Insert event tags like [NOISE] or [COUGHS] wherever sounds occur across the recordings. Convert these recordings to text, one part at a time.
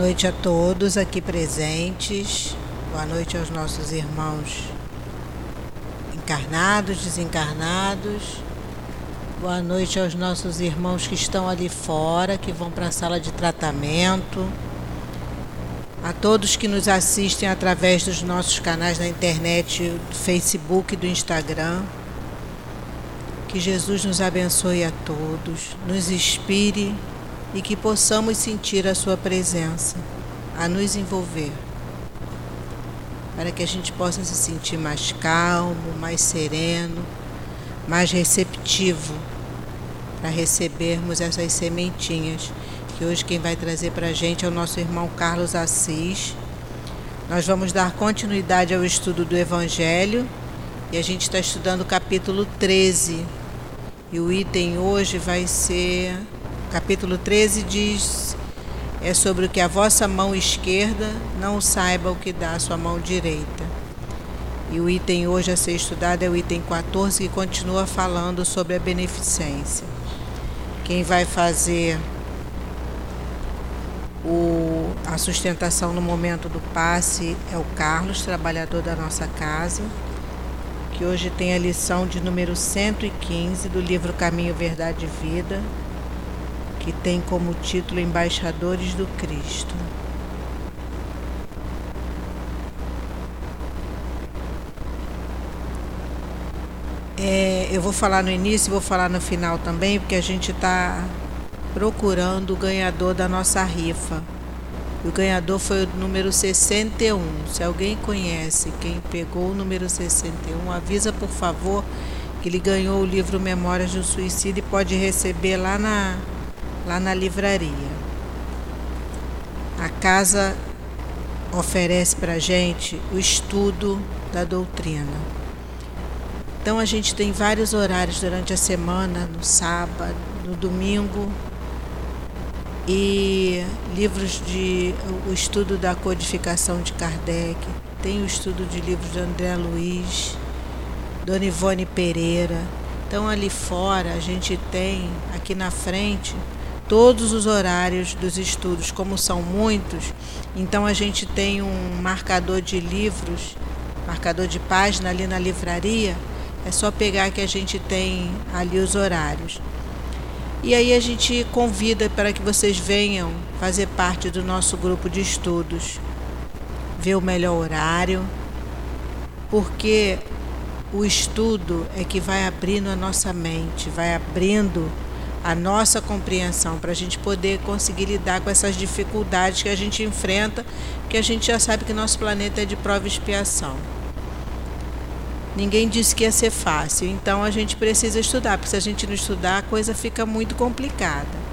noite a todos aqui presentes. Boa noite aos nossos irmãos encarnados, desencarnados. Boa noite aos nossos irmãos que estão ali fora, que vão para a sala de tratamento. A todos que nos assistem através dos nossos canais na internet, do Facebook e do Instagram. Que Jesus nos abençoe a todos, nos inspire e que possamos sentir a Sua presença a nos envolver, para que a gente possa se sentir mais calmo, mais sereno, mais receptivo para recebermos essas sementinhas que hoje quem vai trazer para a gente é o nosso irmão Carlos Assis. Nós vamos dar continuidade ao estudo do Evangelho e a gente está estudando o capítulo 13. E o item hoje vai ser capítulo 13 diz é sobre o que a vossa mão esquerda não saiba o que dá a sua mão direita. E o item hoje a ser estudado é o item 14, que continua falando sobre a beneficência. Quem vai fazer o, a sustentação no momento do passe é o Carlos, trabalhador da nossa casa, que hoje tem a lição de número 115 do livro Caminho, Verdade e Vida, que tem como título Embaixadores do Cristo. É, eu vou falar no início e vou falar no final também, porque a gente está procurando o ganhador da nossa rifa. O ganhador foi o número 61. Se alguém conhece quem pegou o número 61, avisa por favor que ele ganhou o livro Memórias do Suicídio e pode receber lá na lá na livraria. A casa oferece para a gente o estudo da doutrina. Então a gente tem vários horários durante a semana, no sábado, no domingo, e livros de o estudo da codificação de Kardec, tem o estudo de livros de André Luiz, Dona Ivone Pereira. Então ali fora a gente tem aqui na frente todos os horários dos estudos, como são muitos, então a gente tem um marcador de livros, marcador de página ali na livraria, é só pegar que a gente tem ali os horários. E aí a gente convida para que vocês venham fazer parte do nosso grupo de estudos, ver o melhor horário, porque o estudo é que vai abrindo a nossa mente, vai abrindo a nossa compreensão, para a gente poder conseguir lidar com essas dificuldades que a gente enfrenta, que a gente já sabe que nosso planeta é de prova e expiação. Ninguém disse que ia ser fácil, então a gente precisa estudar, porque se a gente não estudar, a coisa fica muito complicada.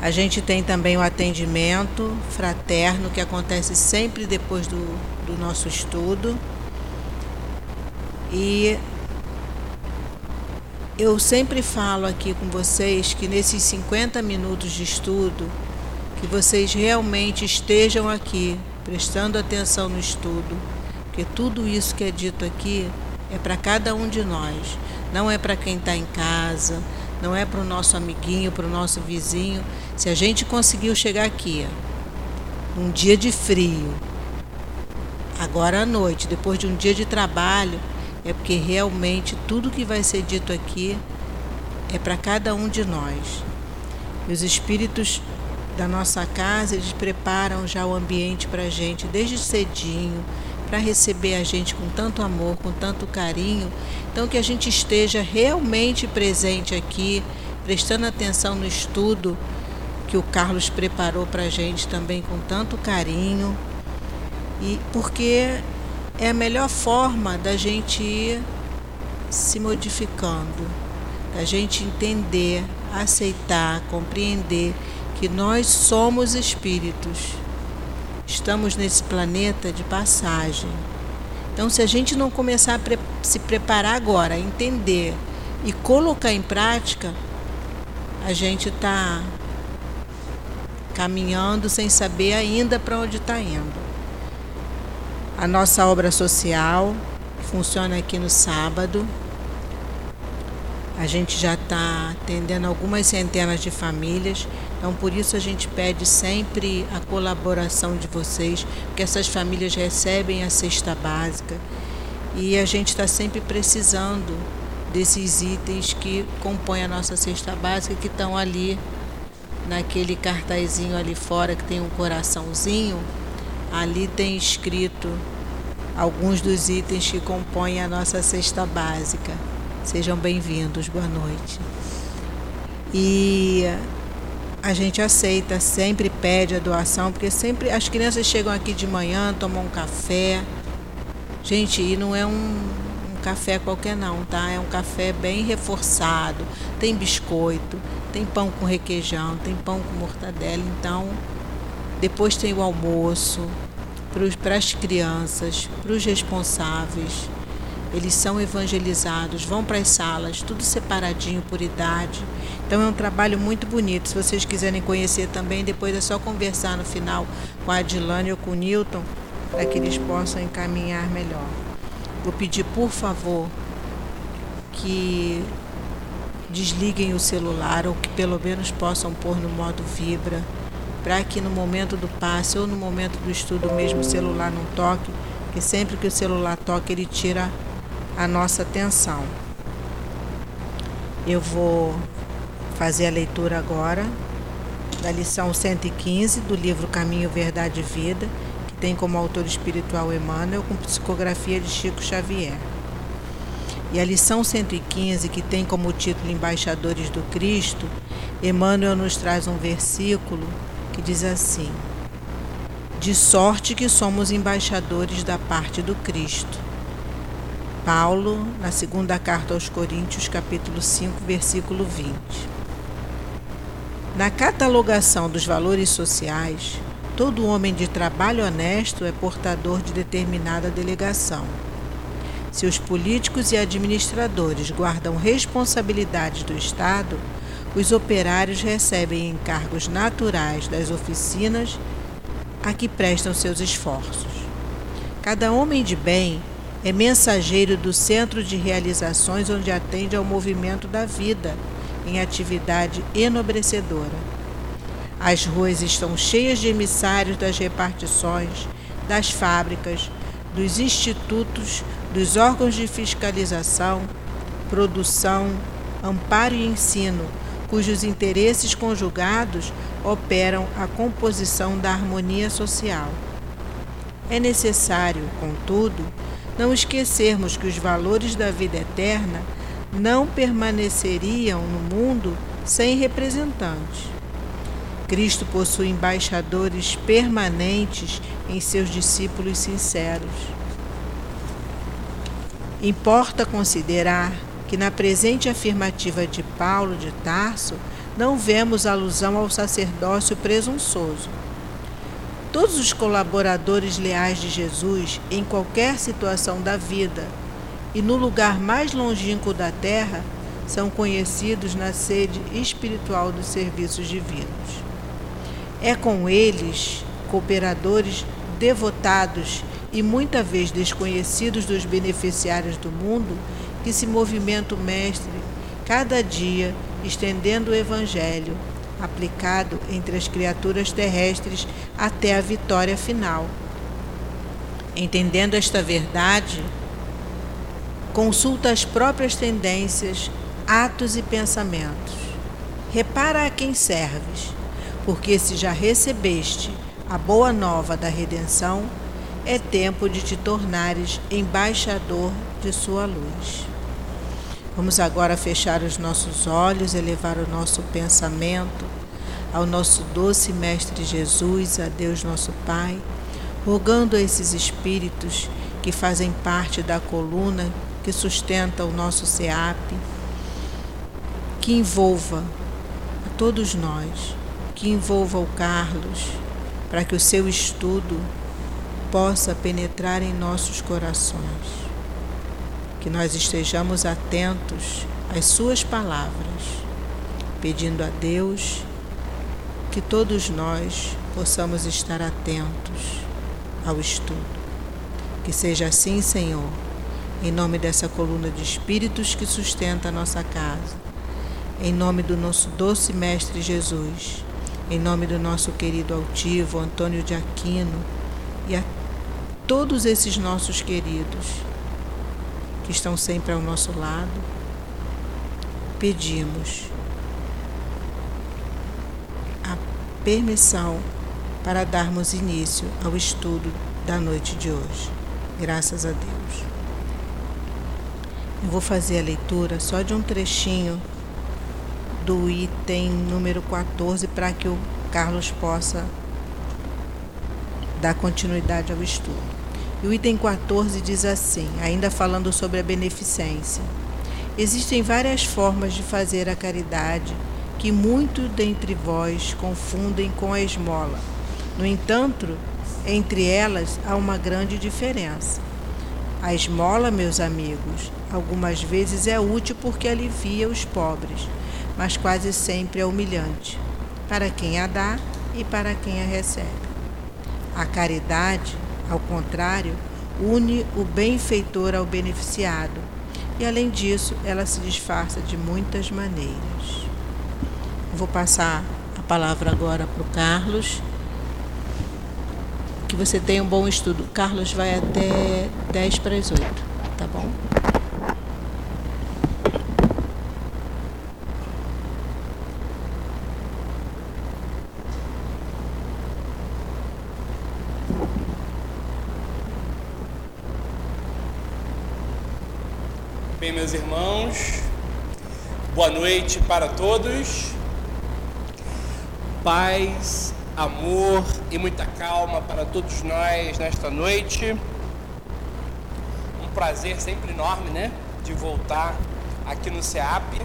A gente tem também o atendimento fraterno, que acontece sempre depois do, do nosso estudo. E eu sempre falo aqui com vocês que nesses 50 minutos de estudo, que vocês realmente estejam aqui, prestando atenção no estudo, porque tudo isso que é dito aqui é para cada um de nós, não é para quem está em casa, não é para o nosso amiguinho, para o nosso vizinho. Se a gente conseguiu chegar aqui, num dia de frio, agora à noite, depois de um dia de trabalho, é porque realmente tudo que vai ser dito aqui é para cada um de nós. E os espíritos da nossa casa, eles preparam já o ambiente para a gente desde cedinho, para receber a gente com tanto amor, com tanto carinho. Então, que a gente esteja realmente presente aqui, prestando atenção no estudo que o Carlos preparou para a gente também com tanto carinho. E porque é a melhor forma da gente ir se modificando, da gente entender, aceitar, compreender que nós somos espíritos. Estamos nesse planeta de passagem. Então, se a gente não começar a pre se preparar agora, entender e colocar em prática, a gente está caminhando sem saber ainda para onde está indo a nossa obra social, funciona aqui no sábado. A gente já está atendendo algumas centenas de famílias, então por isso a gente pede sempre a colaboração de vocês, porque essas famílias recebem a cesta básica e a gente está sempre precisando desses itens que compõem a nossa cesta básica, que estão ali naquele cartazinho ali fora que tem um coraçãozinho. Ali tem escrito alguns dos itens que compõem a nossa cesta básica. Sejam bem-vindos, boa noite. E a gente aceita, sempre pede a doação, porque sempre as crianças chegam aqui de manhã, tomam um café. Gente, e não é um, um café qualquer não, tá? É um café bem reforçado. Tem biscoito, tem pão com requeijão, tem pão com mortadela. Então, depois tem o almoço para as crianças, para os responsáveis eles são evangelizados, vão para as salas, tudo separadinho por idade. Então é um trabalho muito bonito. Se vocês quiserem conhecer também, depois é só conversar no final com a Adilane ou com o Newton, para que eles possam encaminhar melhor. Vou pedir, por favor, que desliguem o celular ou que pelo menos possam pôr no modo vibra, para que no momento do passe ou no momento do estudo mesmo o celular não toque, porque sempre que o celular toca ele tira a nossa atenção. Eu vou fazer a leitura agora da lição 115 do livro Caminho, Verdade e Vida, que tem como autor espiritual Emmanuel, com psicografia de Chico Xavier. E a lição 115, que tem como título Embaixadores do Cristo, Emmanuel nos traz um versículo que diz assim: De sorte que somos embaixadores da parte do Cristo Paulo, na segunda carta aos Coríntios, capítulo 5, versículo 20. Na catalogação dos valores sociais, todo homem de trabalho honesto é portador de determinada delegação. Se os políticos e administradores guardam responsabilidades do Estado, os operários recebem encargos naturais das oficinas a que prestam seus esforços. Cada homem de bem é mensageiro do centro de realizações onde atende ao movimento da vida em atividade enobrecedora. As ruas estão cheias de emissários das repartições, das fábricas, dos institutos, dos órgãos de fiscalização, produção, amparo e ensino, cujos interesses conjugados operam a composição da harmonia social. É necessário, contudo, não esquecermos que os valores da vida eterna não permaneceriam no mundo sem representantes. Cristo possui embaixadores permanentes em seus discípulos sinceros. Importa considerar que na presente afirmativa de Paulo de Tarso não vemos alusão ao sacerdócio presunçoso Todos os colaboradores leais de Jesus, em qualquer situação da vida e no lugar mais longínquo da terra, são conhecidos na sede espiritual dos serviços divinos. É com eles, cooperadores devotados e muita vez desconhecidos dos beneficiários do mundo, que se movimenta o Mestre cada dia estendendo o Evangelho aplicado entre as criaturas terrestres até a vitória final. Entendendo esta verdade, consulta as próprias tendências, atos e pensamentos. Repara a quem serves, porque se já recebeste a boa nova da redenção, é tempo de te tornares embaixador de sua luz. Vamos agora fechar os nossos olhos, elevar o nosso pensamento ao nosso doce Mestre Jesus, a Deus nosso Pai, rogando a esses espíritos que fazem parte da coluna que sustenta o nosso SEAP, que envolva a todos nós, que envolva o Carlos, para que o seu estudo possa penetrar em nossos corações que nós estejamos atentos às Suas palavras, pedindo a Deus que todos nós possamos estar atentos ao estudo. Que seja assim, Senhor, em nome dessa coluna de espíritos que sustenta a nossa casa, em nome do nosso doce Mestre Jesus, em nome do nosso querido altivo Antônio de Aquino e a todos esses nossos queridos que estão sempre ao nosso lado, pedimos a permissão para darmos início ao estudo da noite de hoje. Graças a Deus. Eu vou fazer a leitura só de um trechinho do item número 14 para que o Carlos possa dar continuidade ao estudo. E o item 14 diz assim, ainda falando sobre a beneficência. Existem várias formas de fazer a caridade que muitos dentre vós confundem com a esmola. No entanto, entre elas há uma grande diferença. A esmola, meus amigos, algumas vezes é útil porque alivia os pobres, mas quase sempre é humilhante para quem a dá e para quem a recebe. A caridade, ao contrário, une o benfeitor ao beneficiado e, além disso, ela se disfarça de muitas maneiras. Vou passar a palavra agora para o Carlos que você tenha um bom estudo. Carlos vai até 10 para as 8, tá bom? Meus irmãos, boa noite para todos. Paz amor e muita calma para todos nós nesta noite. Um prazer sempre enorme, né? De voltar aqui no SEAP.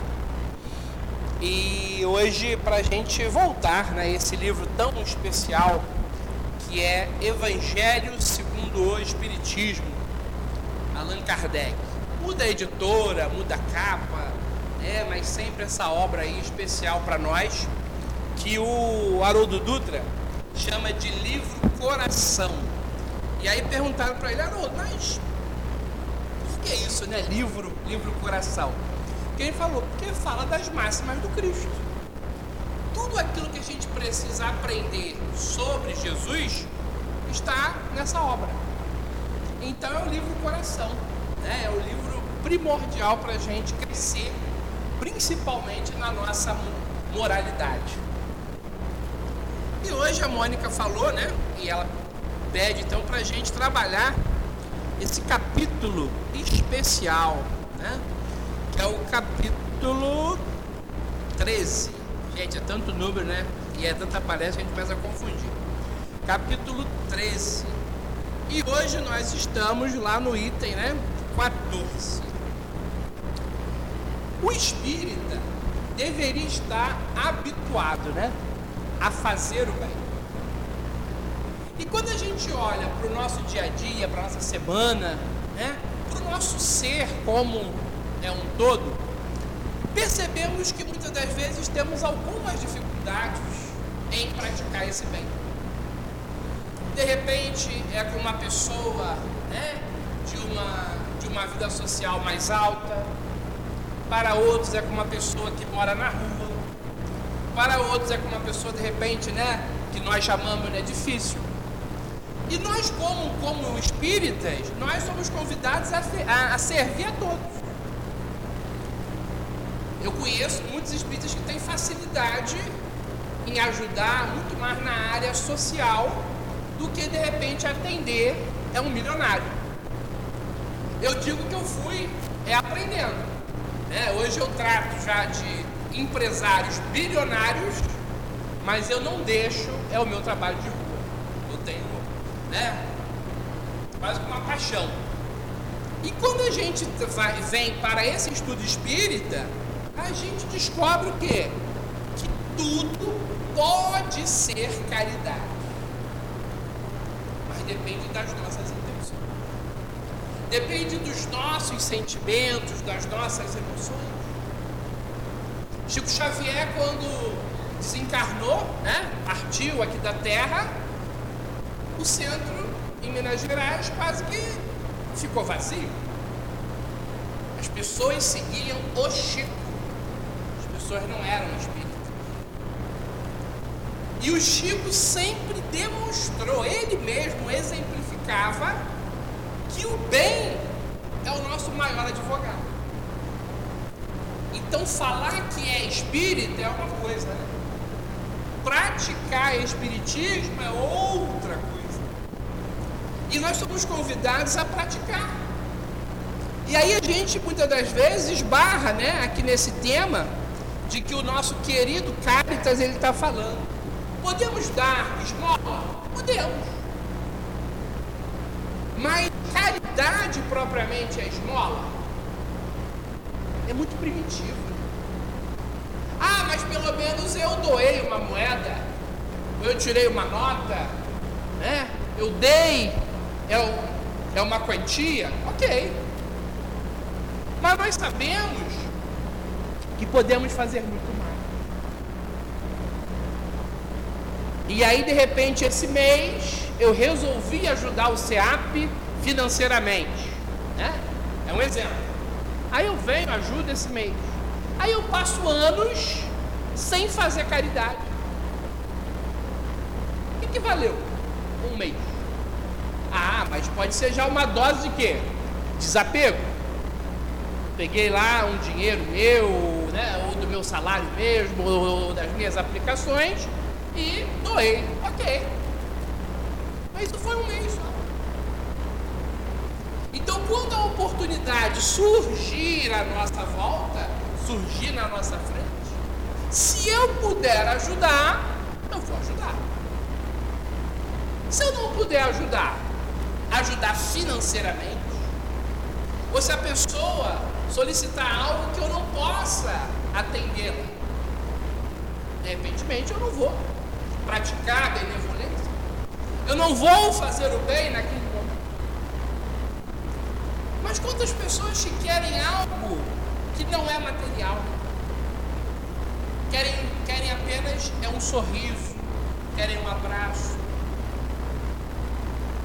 E hoje, para a gente voltar né, esse livro tão especial que é Evangelho segundo o Espiritismo, Allan Kardec. Muda a editora, muda a capa, é, mas sempre essa obra aí especial para nós que o Haroldo Dutra chama de livro coração. E aí perguntaram para ele, Haroldo, mas por que isso, né? Livro, livro coração. Ele falou, porque fala das máximas do Cristo. Tudo aquilo que a gente precisa aprender sobre Jesus está nessa obra. Então é o livro coração, né? é o livro primordial para a gente crescer, principalmente na nossa moralidade. E hoje a Mônica falou, né? E ela pede então para a gente trabalhar esse capítulo especial, né? Que é o capítulo 13. Gente, é tanto número, né? E é tanta palestra que a gente começa a confundir. Capítulo 13. E hoje nós estamos lá no item, né? 14. O espírita deveria estar habituado, né? a fazer o bem. E quando a gente olha para o nosso dia a dia, para a nossa semana, né, para o nosso ser como é um todo, percebemos que muitas das vezes temos algumas dificuldades em praticar esse bem. De repente é com uma pessoa né, de, uma, de uma vida social mais alta, para outros é com uma pessoa que mora na rua, para outros é com uma pessoa de repente, né, que nós chamamos né, difícil. E nós, como, como espíritas, nós somos convidados a, a, a servir a todos. Eu conheço muitos espíritas que têm facilidade em ajudar muito mais na área social do que de repente atender é um milionário. Eu digo que eu fui é aprendendo. Né? Hoje eu trato já de empresários bilionários, mas eu não deixo, é o meu trabalho de rua. Eu tenho, né? Quase uma paixão. E quando a gente vem para esse estudo espírita, a gente descobre o quê? Que tudo pode ser caridade. Mas depende das nossas. Depende dos nossos sentimentos, das nossas emoções. Chico Xavier, quando desencarnou, né, partiu aqui da Terra, o centro em Minas Gerais quase que ficou vazio. As pessoas seguiam o Chico. As pessoas não eram espíritas. E o Chico sempre demonstrou, ele mesmo exemplificava, que o bem é o nosso maior advogado. Então, falar que é espírita é uma coisa, né? praticar espiritismo é outra coisa. E nós somos convidados a praticar. E aí a gente muitas das vezes esbarra, né, aqui nesse tema de que o nosso querido Caritas ele está falando. Podemos dar esmola? Podemos. Mas caridade propriamente é esmola? É muito primitivo. Ah, mas pelo menos eu doei uma moeda, eu tirei uma nota, né? Eu dei, é, é uma quantia, ok. Mas nós sabemos que podemos fazer muito mais. E aí, de repente, esse mês, eu resolvi ajudar o SEAP financeiramente. Né? É um exemplo. Aí eu venho, ajudo esse mês. Aí eu passo anos sem fazer caridade. O que, que valeu? Um mês. Ah, mas pode ser já uma dose de quê? Desapego. Peguei lá um dinheiro meu, né, ou do meu salário mesmo, ou das minhas aplicações, e doei. Ok. Mas isso foi um mês só. Então, quando a oportunidade surgir à nossa volta, surgir na nossa frente, se eu puder ajudar, eu vou ajudar. Se eu não puder ajudar, ajudar financeiramente, ou se a pessoa solicitar algo que eu não possa atendê-la, de repente eu não vou praticar a benevolência, eu não vou fazer o bem naquele. Mas quantas pessoas que querem algo que não é material. Querem, querem apenas é um sorriso, querem um abraço.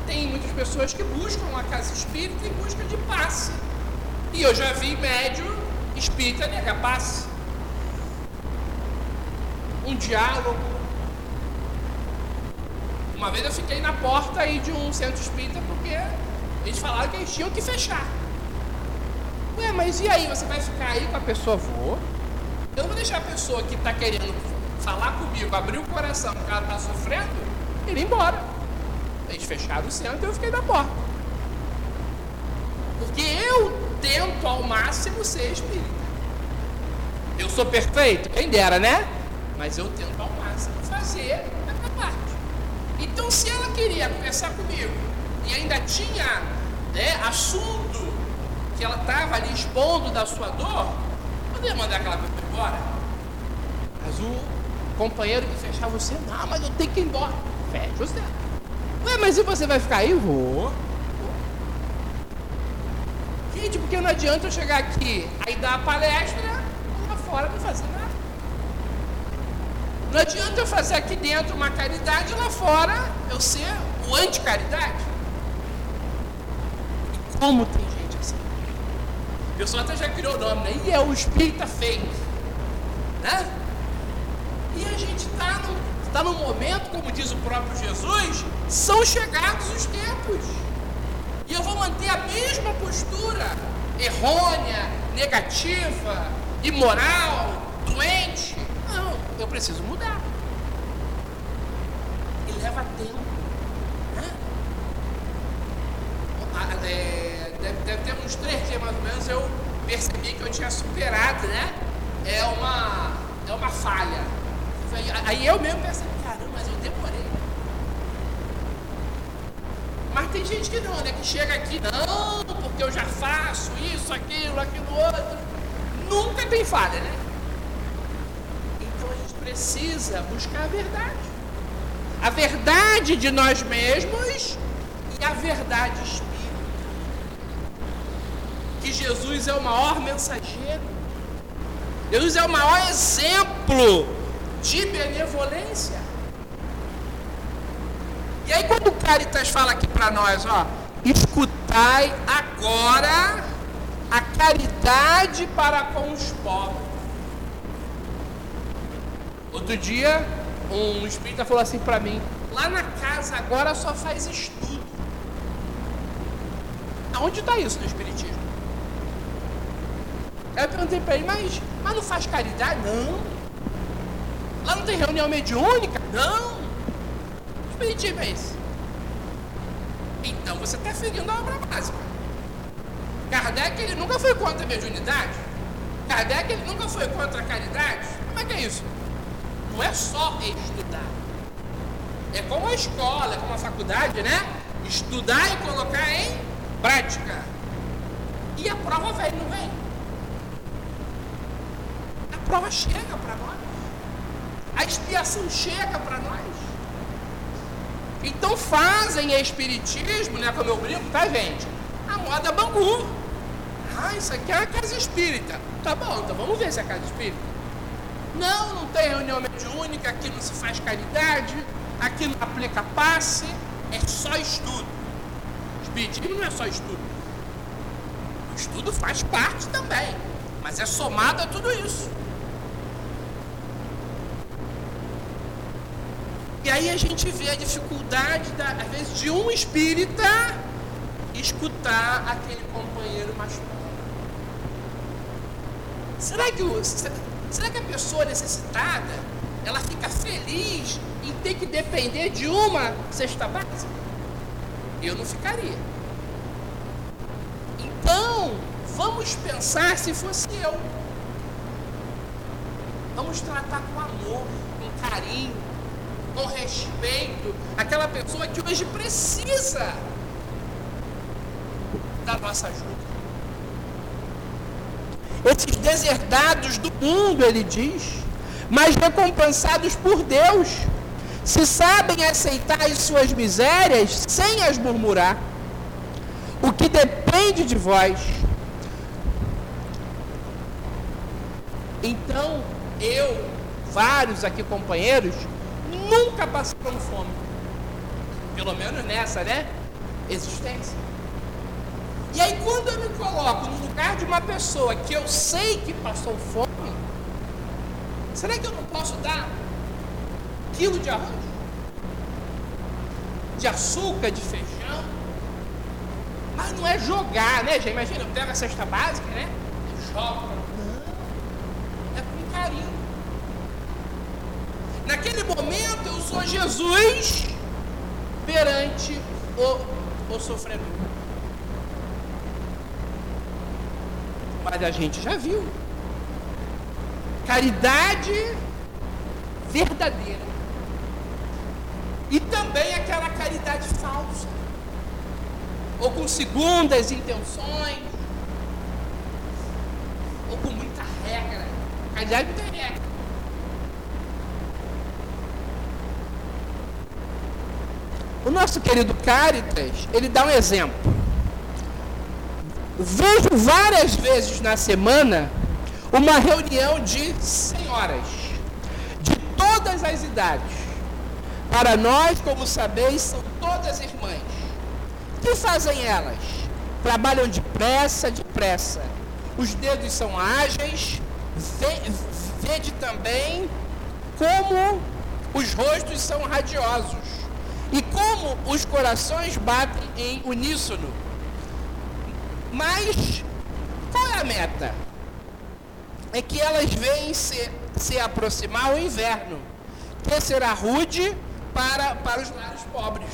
Tem muitas pessoas que buscam a casa espírita em busca de passe. E eu já vi médio espírita negar passe. Um diálogo. Uma vez eu fiquei na porta aí de um centro espírita porque eles falaram que eles tinham que fechar. Ué, mas e aí? Você vai ficar aí com a pessoa? Vou. Eu vou deixar a pessoa que está querendo falar comigo, abrir o coração, porque ela está sofrendo, ir embora. Eles fecharam o centro e eu fiquei na porta. Porque eu tento ao máximo ser espírita. Eu sou perfeito? Quem dera, né? Mas eu tento ao máximo fazer a minha parte. Então, se ela queria conversar comigo e ainda tinha né, assunto que ela estava ali expondo da sua dor, poderia mandar aquela pessoa embora. Mas o companheiro que fechava você, não, mas eu tenho que ir embora. Fecha você. Ué, mas e você vai ficar aí? Vou. Gente, porque não adianta eu chegar aqui, aí dar a palestra, lá fora não fazer nada. Não adianta eu fazer aqui dentro uma caridade, lá fora eu ser o anti-caridade. Como tem o pessoal até já criou o nome, né? E é o espírita feito. Né? E a gente está no, tá no momento, como diz o próprio Jesus, são chegados os tempos. E eu vou manter a mesma postura errônea, negativa, imoral, doente. Não, eu preciso mudar. E leva tempo. Né? É, deve, ter uns três dias mais ou menos, eu percebi que eu tinha superado, né? É uma, é uma falha. Aí eu mesmo pensei, caramba, mas eu demorei. Mas tem gente que não, né? Que chega aqui, não, porque eu já faço isso, aquilo, aquilo outro. Nunca tem falha, né? Então a gente precisa buscar a verdade. A verdade de nós mesmos e a verdade espiritual que Jesus é o maior mensageiro. Jesus é o maior exemplo de benevolência. E aí quando o Caritas fala aqui para nós, ó, escutai agora a caridade para com os pobres. Outro dia, um espírita falou assim para mim: lá na casa agora só faz estudo. Aonde está isso no Espiritismo? Eu perguntei para ele, mas, mas não faz caridade? Não. Lá não tem reunião mediúnica? Não. Que é esse? Então você está seguindo a obra básica. Kardec ele nunca foi contra a mediunidade. Kardec ele nunca foi contra a caridade. Como é que é isso? Não é só estudar. É como a escola, é como a faculdade, né? Estudar e colocar em prática. E a prova vem, não vem? Prova chega para nós. A expiação chega para nós. Então fazem espiritismo, né? Como eu brinco, tá, gente? A moda Bangu. Ah, isso aqui é a casa espírita. Tá bom, então vamos ver se é casa espírita. Não, não tem reunião mediúnica, aqui não se faz caridade, aqui não aplica passe, é só estudo. Espiritismo não é só estudo. O estudo faz parte também, mas é somado a tudo isso. E aí a gente vê a dificuldade, da, às vezes, de um espírita escutar aquele companheiro mais. Será que, o, será que a pessoa necessitada ela fica feliz em ter que depender de uma cesta básica? Eu não ficaria. Então, vamos pensar se fosse eu. Vamos tratar com amor, com carinho, com respeito aquela pessoa que hoje precisa da nossa ajuda. Esses deserdados do mundo, ele diz, mas recompensados por Deus, se sabem aceitar as suas misérias sem as murmurar, o que depende de vós. Então, eu, vários aqui companheiros, nunca passaram fome. Pelo menos nessa, né? Existência. E aí quando eu me coloco no lugar de uma pessoa que eu sei que passou fome, será que eu não posso dar quilo de arroz? De açúcar, de feijão? Mas não é jogar, né, gente? Imagina, eu pego a cesta básica, né? Eu jogo. Não. É com carinho. Naquele momento eu sou Jesus perante o, o sofredor. Mas a gente já viu. Caridade verdadeira. E também aquela caridade falsa. Ou com segundas intenções. Ou com muita regra. Caridade não tem regra. O nosso querido Caritas, ele dá um exemplo. Vejo várias vezes na semana uma reunião de senhoras, de todas as idades. Para nós, como sabeis, são todas irmãs. O que fazem elas? Trabalham depressa, depressa. Os dedos são ágeis, vede também como os rostos são radiosos e como os corações batem em uníssono mas qual é a meta? É que elas veem se, se aproximar o inverno, que será rude para, para os lares pobres.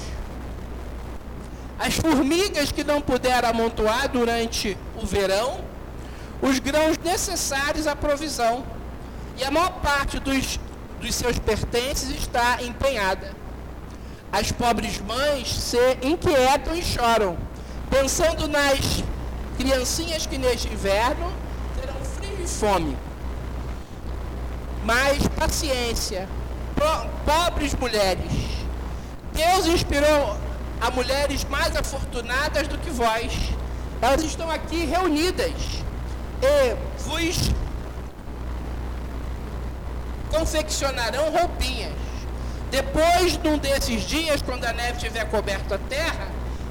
As formigas que não puderam amontoar durante o verão os grãos necessários à provisão, e a maior parte dos, dos seus pertences está empenhada. As pobres mães se inquietam e choram, pensando nas criancinhas que neste inverno terão frio e fome. Mas paciência, pobres mulheres. Deus inspirou a mulheres mais afortunadas do que vós. Elas estão aqui reunidas e vos confeccionarão roupinhas. Depois, num desses dias, quando a neve tiver coberto a terra,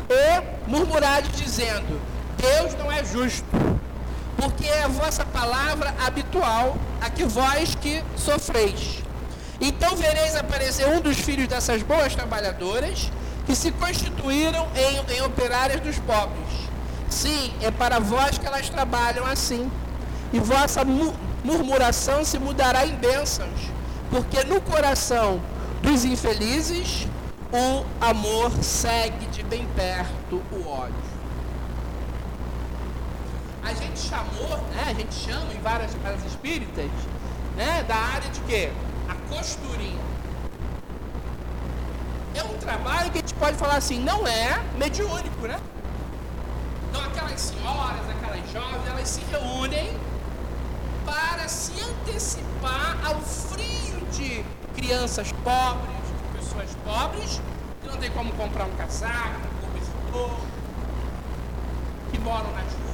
e murmurar dizendo: Deus não é justo. porque é a vossa palavra habitual, a que vós que sofreis. Então vereis aparecer um dos filhos dessas boas trabalhadoras, que se constituíram em, em operárias dos pobres. Sim, é para vós que elas trabalham assim. E vossa murmuração se mudará em bênçãos, porque no coração dos infelizes o amor segue de bem perto o ódio. A gente chamou, né, a gente chama em várias casas espíritas, né, da área de quê? A costurinha. É um trabalho que a gente pode falar assim, não é mediúnico, né? Então aquelas senhoras, aquelas jovens, elas se reúnem para se antecipar ao frio de crianças pobres, de pessoas pobres, que não tem como comprar um casaco, um cobertor, que moram nas ruas.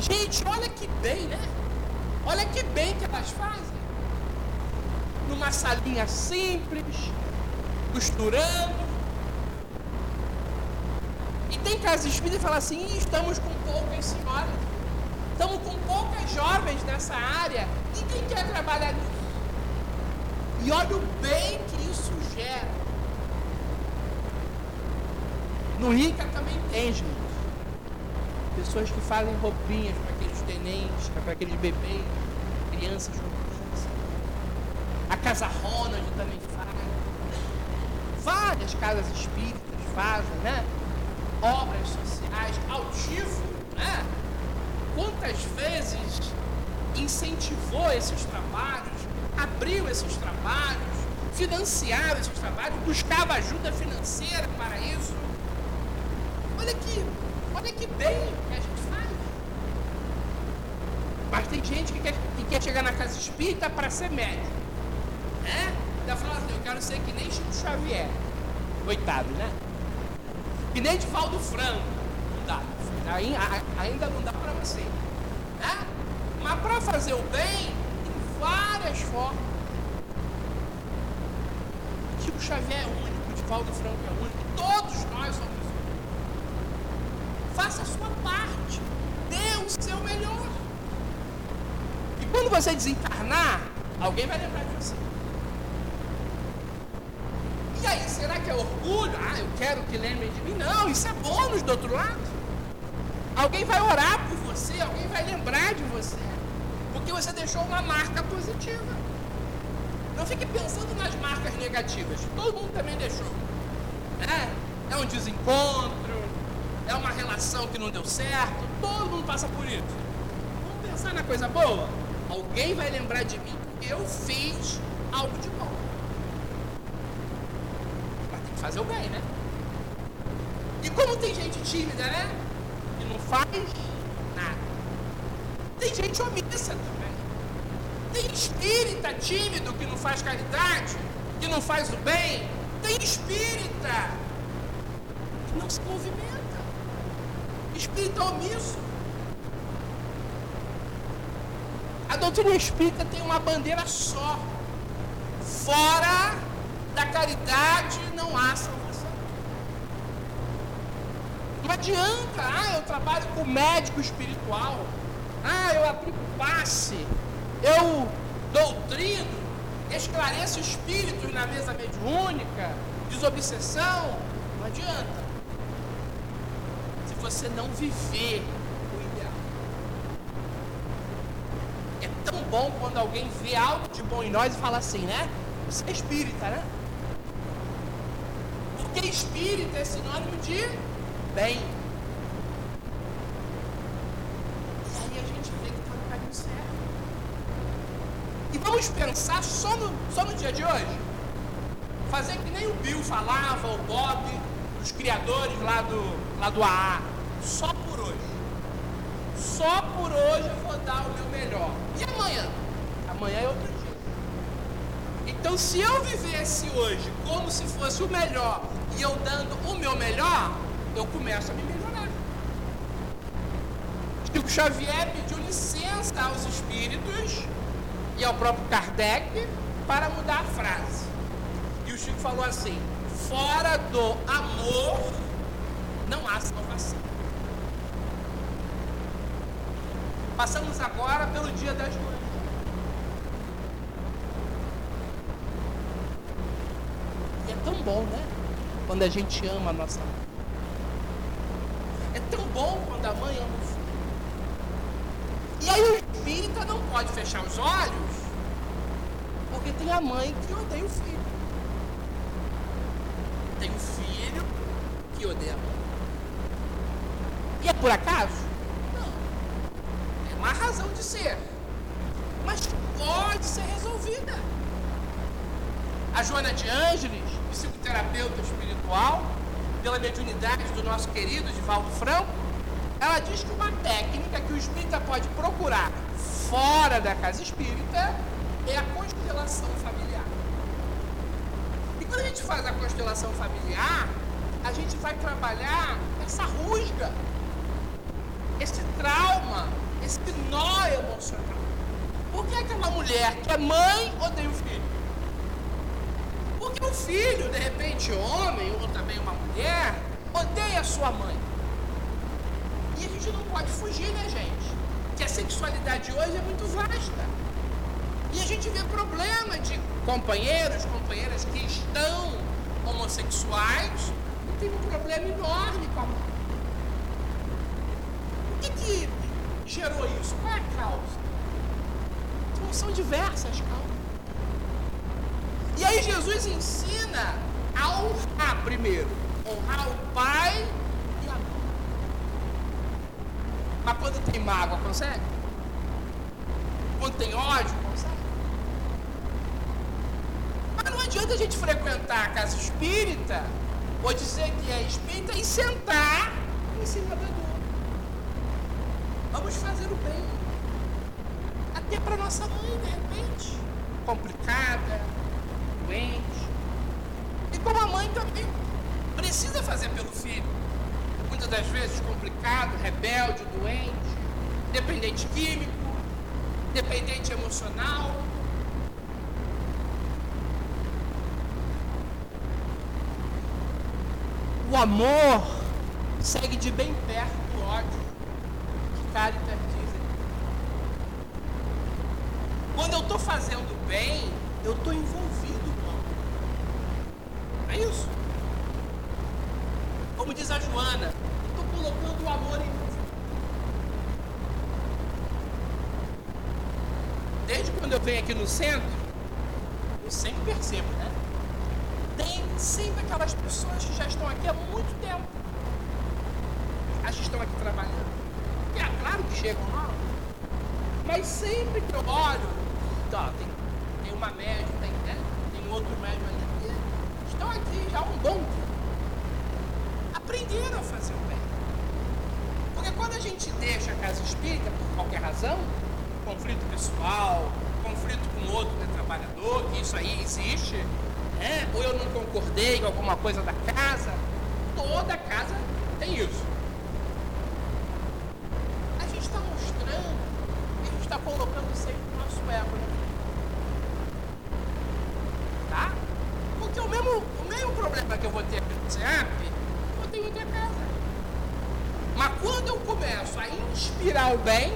Gente, olha que bem, né? Olha que bem que elas fazem. Numa salinha simples, costurando. E tem casas espíritas que falam assim, estamos com poucas senhoras. Estamos com poucas jovens nessa área. Ninguém quer trabalhar nisso. E olha o bem que isso gera. No Rica também tem, gente. Pessoas que fazem roupinhas para aqueles tenentes, para aqueles bebês, crianças roupinhas. A Casa Ronald também faz. Várias casas espíritas fazem, né? Obras sociais, altivo, né? Quantas vezes incentivou esses trabalhos, abriu esses trabalhos, financiava esses trabalhos, buscava ajuda financeira para isso. Olha que, olha que bem que a gente faz. Mas tem gente que quer, que quer chegar na casa espírita para ser médico. Né? Ainda fala assim, eu quero ser que nem Chico Xavier. Coitado, né? Que nem de Valdo Franco. Não dá. Ainda não dá para você. Né? Mas para fazer o bem, tem várias formas. Chico Xavier é único, Divaldo Franco é único, todos nós somos únicos. Faça a sua parte, dê o seu melhor. E quando você desencarnar, alguém vai lembrar de você. E aí, será que é orgulho? Ah, eu quero que lembrem de mim. Não, isso é bônus do outro lado. Alguém vai orar por você, alguém vai lembrar de você. Porque você deixou uma marca positiva. Não fique pensando nas marcas negativas. Todo mundo também deixou. É, é um desencontro, é uma relação que não deu certo. Todo mundo passa por isso. Vamos pensar na coisa boa? Alguém vai lembrar de mim porque eu fiz algo de bom. Mas tem que fazer o bem, né? E como tem gente tímida, né? Que não faz. Tem gente omissa também. Tem espírita tímido que não faz caridade, que não faz o bem. Tem espírita que não se movimenta. Espírita omisso. A doutrina espírita tem uma bandeira só. Fora da caridade não há salvação. Não adianta, ah, eu trabalho com médico espiritual. Ah, eu aplico passe eu doutrino, esclareço espíritos na mesa mediúnica, desobsessão, não adianta. Se você não viver o ideal. É tão bom quando alguém vê algo de bom em nós e fala assim, né? Você é espírita, né? Porque espírita é sinônimo de bem. Vamos pensar só no, só no dia de hoje? Fazer que nem o Bill falava, o Bob, os criadores lá do, lá do AA. Só por hoje. Só por hoje eu vou dar o meu melhor. E amanhã? Amanhã é outro dia. Então, se eu vivesse hoje como se fosse o melhor e eu dando o meu melhor, eu começo a me melhorar. Chico Xavier pediu licença aos espíritos e ao próprio Kardec para mudar a frase. E o Chico falou assim: fora do amor não há salvação. Passamos agora pelo dia das mães. É tão bom, né? Quando a gente ama a nossa mãe. É tão bom quando a mãe ama o filho. E aí o espírita não pode fechar os olhos, porque tem a mãe que odeia o filho. Tem o filho que odeia a mãe. E é por acaso? Não. É uma razão de ser. Mas pode ser resolvida. A Joana de Ângeles, psicoterapeuta espiritual, pela mediunidade do nosso querido Divaldo Franco, ela diz que uma técnica que o espírita pode procurar fora da casa espírita é a constelação familiar. E quando a gente faz a constelação familiar, a gente vai trabalhar essa rusga, esse trauma, esse nó emocional. Por que aquela mulher que é mãe odeia o filho? Porque o filho, de repente, homem ou também uma mulher, odeia a sua mãe. E a gente não pode fugir, né, gente? Que a sexualidade hoje é muito vasta. E a gente vê problema de companheiros, companheiras que estão homossexuais e tem um problema enorme com a mãe. O que, que gerou isso? Qual é a causa? Então, são diversas causas. E aí Jesus ensina a honrar primeiro. Honrar o pai e a mãe. Mas quando tem mágoa, consegue? Quando tem ódio, consegue? Mas não adianta a gente frequentar a casa espírita ou dizer que é espírita e sentar em cima da dor. Vamos fazer o bem. Até para nossa mãe, de repente. Complicada, doente. E como a mãe também precisa fazer pelo filho. Muitas das vezes complicado, rebelde, doente, dependente químico, dependente emocional. O amor segue de bem perto o ódio que Caritas diz. Quando eu estou fazendo bem, eu estou envolvido com É isso. Como diz a Joana, estou colocando o amor em. Desde quando eu venho aqui no centro, eu sempre percebo, né? Sempre aquelas pessoas que já estão aqui há muito tempo. As que estão aqui trabalhando. E é claro que chegam lá. Mas sempre que eu olho, tá, tem tem uma média, tem, né? tem outro médio ali estão aqui já há um bom tempo. Aprenderam a fazer o bem. Porque quando a gente deixa a casa espírita, por qualquer razão, conflito pessoal, conflito com outro né, trabalhador, que isso aí existe, né? ou eu não concordei com alguma coisa da casa, toda casa tem isso. A gente está mostrando, a gente está colocando sempre o nosso ego, né? Tá? Porque o mesmo, o mesmo problema que eu vou ter aqui no CEAP, eu em outra casa. Mas quando eu começo a inspirar o bem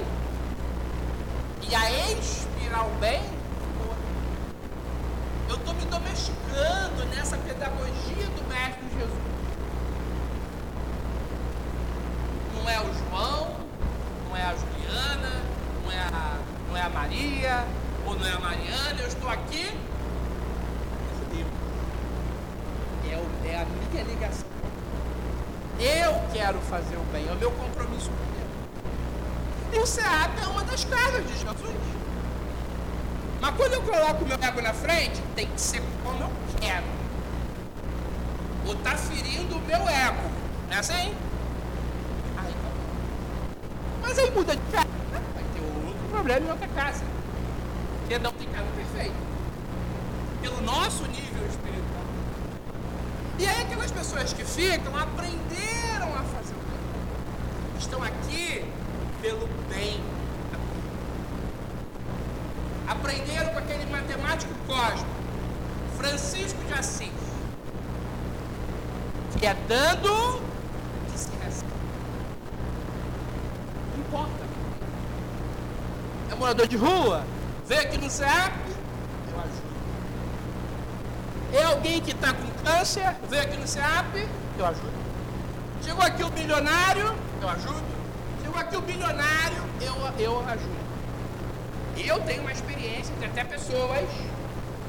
e a expirar o bem, estou me domesticando nessa pedagogia do Mestre Jesus. Não é o João, não é a Juliana, não é a, não é a Maria, ou não é a Mariana, eu estou aqui. É, o, é a minha ligação. Eu quero fazer o bem, é o meu compromisso com Deus. E o SEAP é uma das casas de Jesus. Mas quando eu coloco meu ego na frente, tem que ser como eu quero. Ou tá ferindo o meu ego. Não é assim? Aí, mas aí muda de casa. Vai ter outro problema em outra casa. Porque não tem casa perfeita. Pelo nosso nível espiritual. E aí aquelas pessoas que ficam aprenderam a fazer o. Estão aqui pelo bem. Aprenderam com aquele matemático cósmico, Assis. Que é dando que se recebe. Não importa. morador de rua, veio aqui no SEAP, eu ajudo. É alguém que está com câncer, veio aqui no SEAP, eu ajudo. Chegou aqui o bilionário, eu ajudo. Chegou aqui o bilionário, eu, eu ajudo. Eu tenho uma experiência de até pessoas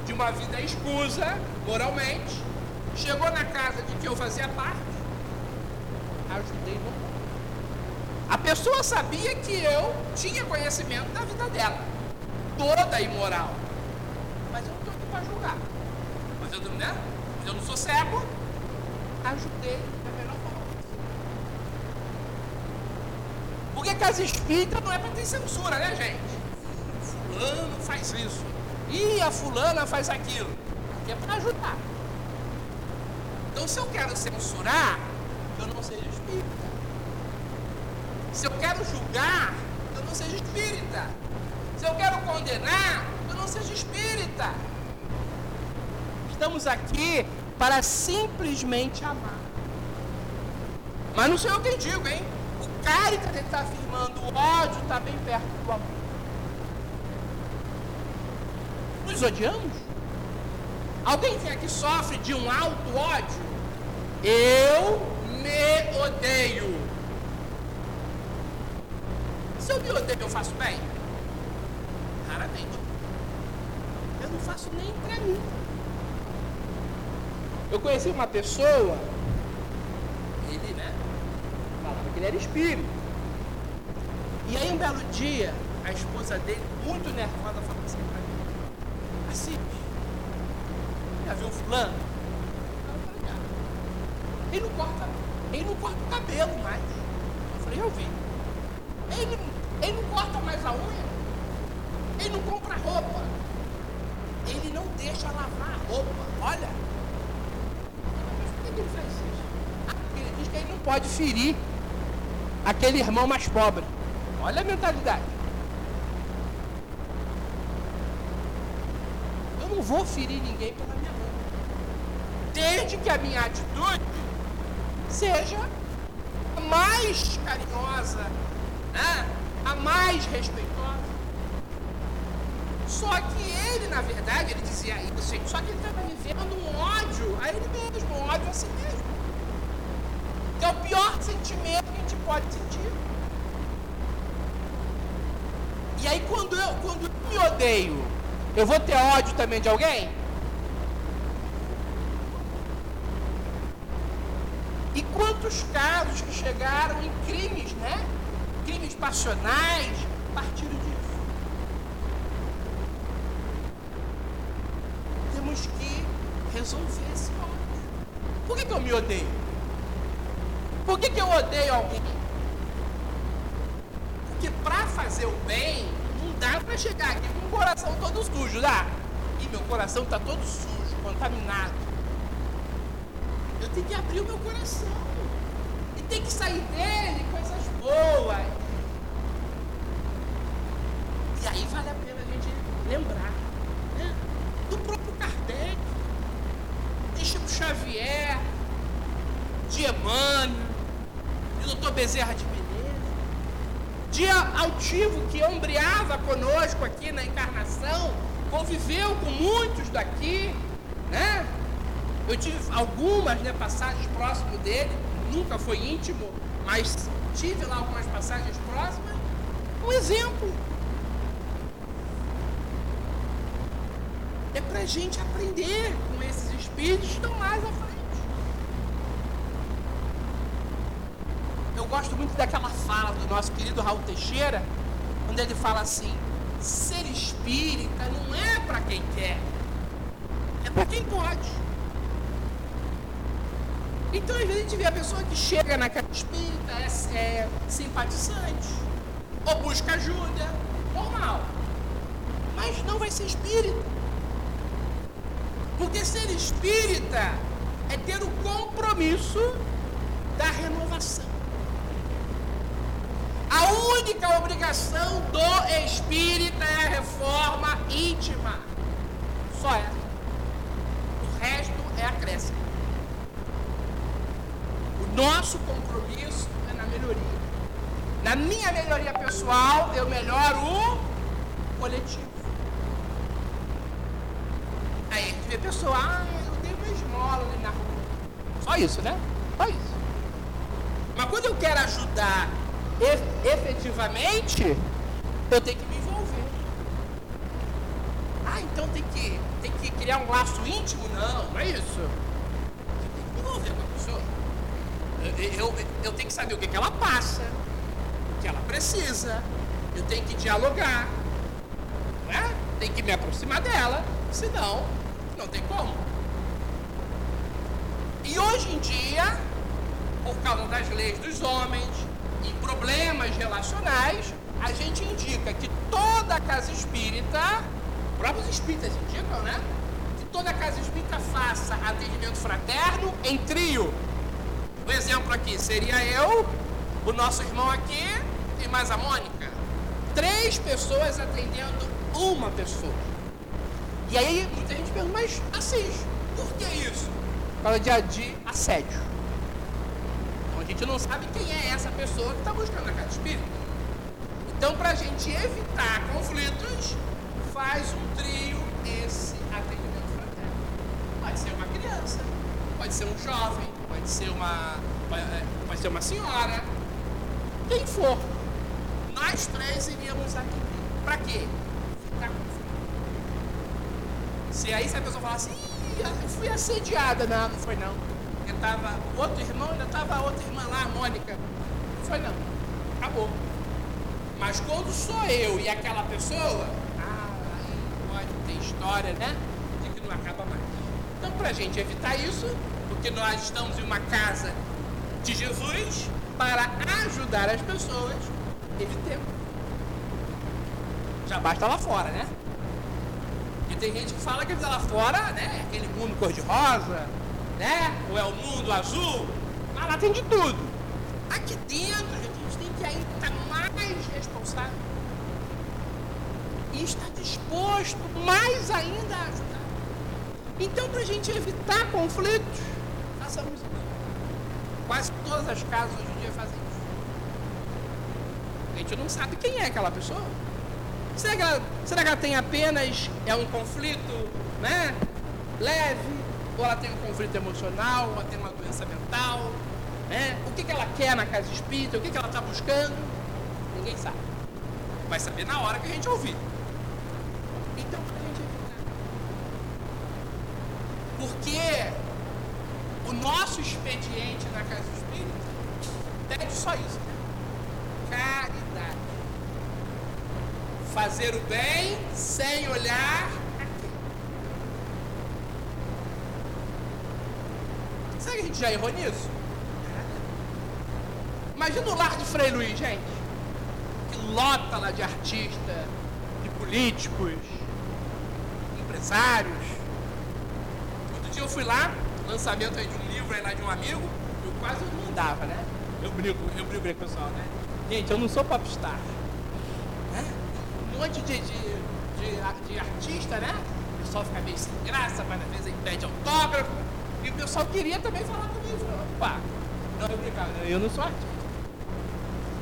de uma vida escusa, moralmente, chegou na casa de que eu fazia parte, ajudei no a pessoa sabia que eu tinha conhecimento da vida dela, toda imoral. Mas eu não estou aqui para julgar. Mas eu, né? eu não sou cego, ajudei da melhor forma. Porque casa espírita não é para ter censura, né, gente? Fulano faz isso. E a fulana faz aquilo. Aqui é para ajudar. Então, se eu quero censurar, eu não seja espírita. Se eu quero julgar, eu não seja espírita. Se eu quero condenar, eu não seja espírita. Estamos aqui para simplesmente amar. Mas não sou eu quem digo, hein? O Caritas está afirmando o ódio está bem perto do amor. Nos odiamos? Alguém aqui sofre de um alto ódio? Eu me odeio. Se eu me odeio, eu faço bem? Raramente. Eu não faço nem pra mim. Eu conheci uma pessoa, ele, né? Falava que ele era espírito. E aí, um belo dia, a esposa dele, muito nervosa, falou assim pra mim: Assim, já viu fulano? Ele não corta, ele não corta o cabelo mais. Eu falei, eu vi. Ele ele não corta mais a unha. Ele não compra roupa. Ele não deixa lavar a roupa. Olha. Por que ele faz isso? Ele diz que ele não pode ferir aquele irmão mais pobre. Olha a mentalidade. Eu não vou ferir ninguém pela minha mão. Desde que a minha atitude seja mais carinhosa, né? a mais respeitosa. Só que ele, na verdade, ele dizia isso, só que ele estava vivendo um ódio a ele mesmo, um ódio a si mesmo. Que é o pior sentimento que a gente pode sentir. E aí quando eu, quando eu me odeio, eu vou ter ódio também de alguém? E quantos casos que chegaram em crimes, né? crimes passionais partiram disso. Temos que resolver esse ódio. Por que, que eu me odeio? Por que, que eu odeio alguém? Porque para fazer o bem, chegar aqui com o coração todo sujo, dá? E meu coração está todo sujo, contaminado. Eu tenho que abrir o meu coração. E tem que sair dele coisas boas. E aí vale a pena a gente lembrar né? do próprio Kardec, de Chico Xavier, de Emmanuel, de Dr. Bezerra de de Altivo que ombreava conosco aqui na encarnação, conviveu com muitos daqui, né? Eu tive algumas né, passagens próximo dele, nunca foi íntimo, mas tive lá algumas passagens próximas. Um exemplo é para a gente aprender com esses espíritos que estão mais frente. Eu gosto muito daquela fala do nosso querido Raul Teixeira, quando ele fala assim: ser espírita não é para quem quer, é para quem pode. Então, às vezes, a gente vê a pessoa que chega naquela espírita, é, é simpatizante, ou busca ajuda, normal. Mas não vai ser espírita. Porque ser espírita é ter o compromisso da renovação. Única obrigação do espírita é a reforma íntima. Só essa. O resto é acréscimo. O nosso compromisso é na melhoria. Na minha melhoria pessoal, eu melhoro o coletivo. Aí vê a pessoa, ah, eu dei uma esmola ali na rua. Só isso, né? Só isso. Mas quando eu quero ajudar efetivamente, eu tenho que me envolver. Ah, então tem que, tem que criar um laço íntimo? Não, não é isso. Você tem que me envolver com a pessoa. Eu, eu, eu tenho que saber o que, que ela passa, o que ela precisa. Eu tenho que dialogar. Não é? Tem que me aproximar dela. Senão, não tem como. E hoje em dia, por causa das leis dos homens e problemas relacionais, a gente indica que toda casa espírita, próprios espíritas indicam, né? Que toda casa espírita faça atendimento fraterno em trio. O exemplo aqui seria eu, o nosso irmão aqui e mais a Mônica. Três pessoas atendendo uma pessoa. E aí muita gente pergunta, mas Assis, por que isso? De, de assédio. Gente não sabe quem é essa pessoa que está buscando a casa espírita. Então, para a gente evitar conflitos, faz um trio esse atendimento fraterno. Pode ser uma criança, pode ser um jovem, pode ser uma, pode ser uma senhora, quem for. Nós três iríamos aqui. Para quê? Evitar conflito. Se aí se a pessoa falar assim, eu fui assediada, não, não foi não. Porque tava outro irmão, ainda tava a outra irmã lá, a Mônica. Foi não. Acabou. Mas quando sou eu e aquela pessoa, ah, pode ter história, né? De que não acaba mais. Então, para a gente evitar isso, porque nós estamos em uma casa de Jesus para ajudar as pessoas, evitemos. Já basta lá fora, né? E tem gente que fala que lá fora, né? Aquele mundo cor-de-rosa, né? Ou é o mundo azul. Mas lá tem de tudo. Aqui dentro, a gente tem que ainda estar mais responsável. E estar disposto mais ainda a ajudar. Então, para a gente evitar conflitos, façamos isso. Quase todas as casas hoje em dia fazem isso. A gente não sabe quem é aquela pessoa. Será que, ela, será que ela tem apenas é um conflito né, leve? Ou ela tem um conflito emocional? Ou ela tem uma doença mental? Né? O que, que ela quer na casa espírita? O que, que ela está buscando? Ninguém sabe. Vai saber na hora que a gente ouvir. Então, para a gente evitar. Porque o nosso expediente na casa espírita pede só isso: né? caridade fazer o bem sem olhar Será que a gente já errou nisso? Imagina o lar de Frei Luiz, gente. Que lota lá de artistas, de políticos, empresários. Outro dia eu fui lá, lançamento aí de um livro aí lá de um amigo, eu quase não dava, né? Eu brinco, eu brinco com o pessoal, né? Gente, eu não sou popstar monte de, de, de, de artista, né? O pessoal fica meio sem graça, mas às vezes aí pede autógrafo. E o pessoal queria também falar comigo. Opa, não, eu brincava, eu não sou artista.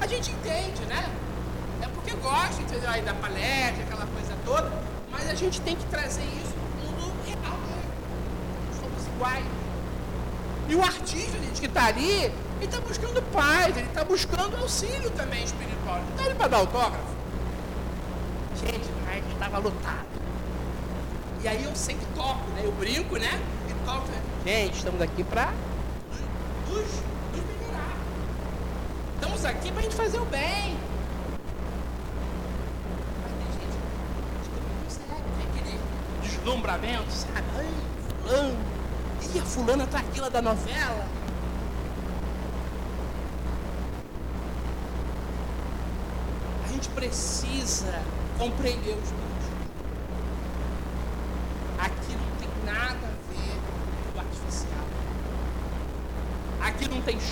A gente entende, né? É porque gosta, entendeu? Aí da palestra, aquela coisa toda, mas a gente tem que trazer isso no mundo real mesmo. Somos iguais. E o artista, gente, que está ali, ele está buscando paz, ele está buscando auxílio também espiritual. Ele está ali para dar autógrafo. Gente, mas estava lotado. E aí eu sempre toco, né? Eu brinco, né? Gente, estamos aqui para nos, melhorar. Estamos aqui para a gente fazer o bem. Mas tem gente que não consegue, tem aquele deslumbramento, sabe? Ai, fulano. Ih, a fulana tá aquela da novela. A gente precisa compreender os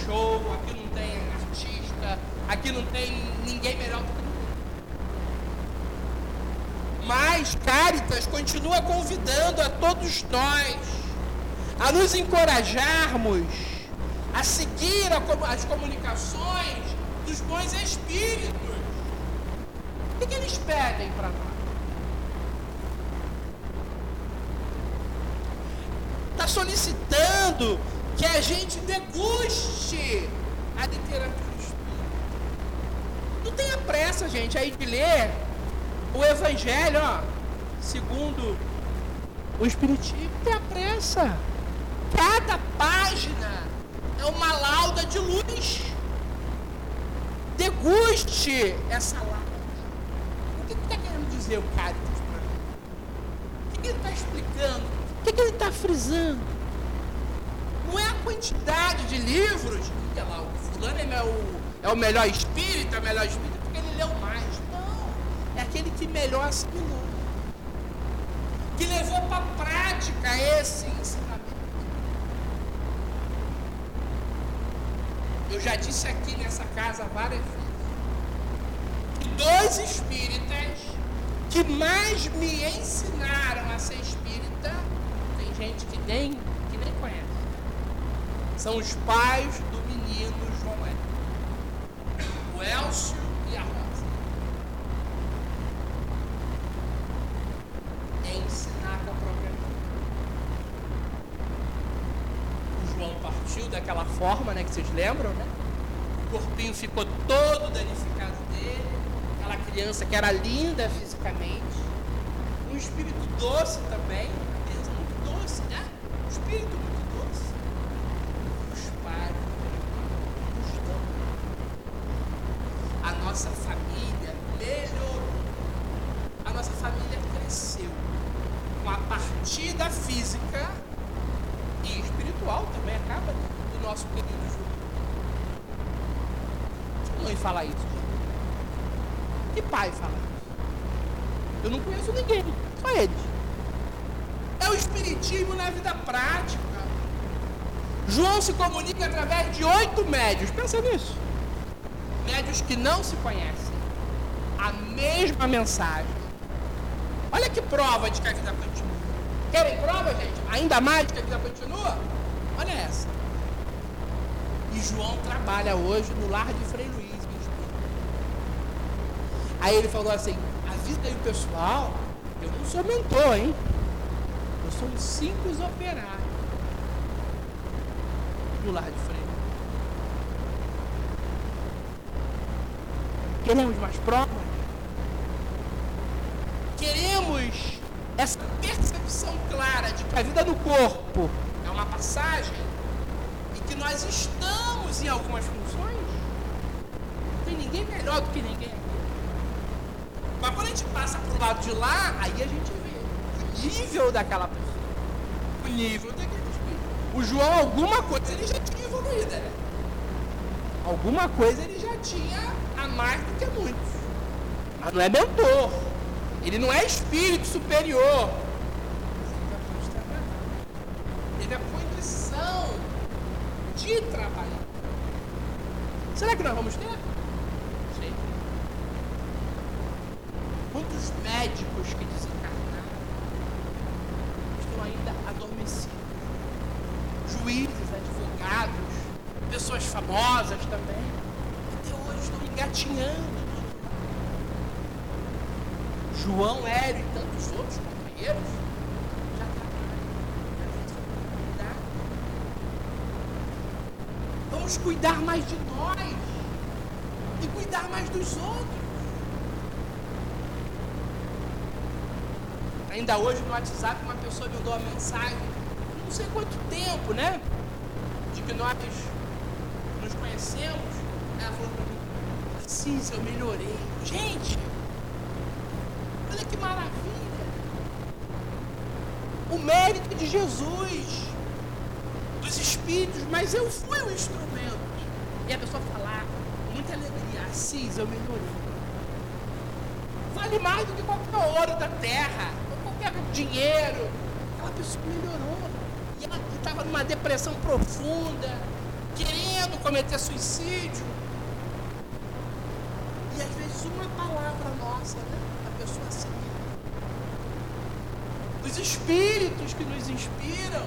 show, aqui não tem artista, aqui não tem ninguém melhor do que ninguém. Mas Caritas continua convidando a todos nós a nos encorajarmos a seguir as comunicações dos bons espíritos. O que, que eles pedem para nós? Está solicitando que a gente deguste a literatura não tenha pressa, gente, aí de ler o Evangelho, ó, segundo o Espiritismo. Não tenha pressa. Cada página é uma lauda de luz. Deguste essa lauda. O que está querendo dizer o Caritas para mim? O que ele está explicando? O que ele está frisando? É quantidade de livros. Olha lá, o fulano é meu é o melhor espírito, é o melhor espírito porque ele leu mais. Não. É aquele que melhor assimilou. Que levou para prática esse ensinamento. Eu já disse aqui nessa casa várias vezes. Que dois espíritas que mais me ensinaram a ser espírita, tem gente que conhece. São os pais do menino João Hélio. Elcio e a Rosa. É ensinar com a própria vida. O João partiu daquela forma, né, que vocês lembram, né? O corpinho ficou todo danificado dele, aquela criança que era linda fisicamente. Um espírito doce também, muito doce, né? Um espírito muito doce. Os pais nossa família melhorou. A nossa família cresceu com a partida física e espiritual também acaba do nosso querido Júlio. Que mãe fala isso? Que pai fala isso? Eu não conheço ninguém, só eles. É o espiritismo na vida prática. João se comunica através de oito médios. Pensa nisso médios que não se conhecem a mesma mensagem. Olha que prova de que a vida continua. Querem prova, gente? Ainda mais de que a vida continua? Olha essa. E João trabalha hoje no lar de Frei Luiz. Aí ele falou assim: avisa aí o pessoal, eu não sou mentor, hein? Eu sou um simples operário no lar de Frei Queremos mais provas? Queremos essa percepção clara de que a vida no corpo é uma passagem e que nós estamos em algumas funções? Não tem ninguém melhor do que ninguém aqui. Mas quando a gente passa para o lado de lá, aí a gente vê o nível daquela pessoa. O nível daquele espírito. O João, alguma coisa ele já tinha evoluído, né? Alguma coisa ele já tinha a mais do que muitos. Mas não é mentor. Ele não é espírito superior. Teve a condição de trabalhar. Será que nós vamos ter? Quantos médicos que desencarnaram estão ainda adormecidos? Juízes, advogados, pessoas famosas também engatinhando. João, Hélio e tantos outros companheiros já trabalham. Vamos cuidar mais de nós e cuidar mais dos outros. Ainda hoje no WhatsApp uma pessoa me mandou uma mensagem, não sei quanto tempo, né? De que nós nos conhecemos. Ela falou mim, eu melhorei. Gente, olha que maravilha. O mérito de Jesus, dos Espíritos, mas eu fui o instrumento. E a pessoa falar, muita alegria, Assis, eu melhorei. Vale mais do que qualquer ouro da terra, ou qualquer dinheiro. Aquela pessoa melhorou. E ela estava numa depressão profunda, querendo cometer suicídio uma palavra nossa, né? A pessoa seguir. Os espíritos que nos inspiram,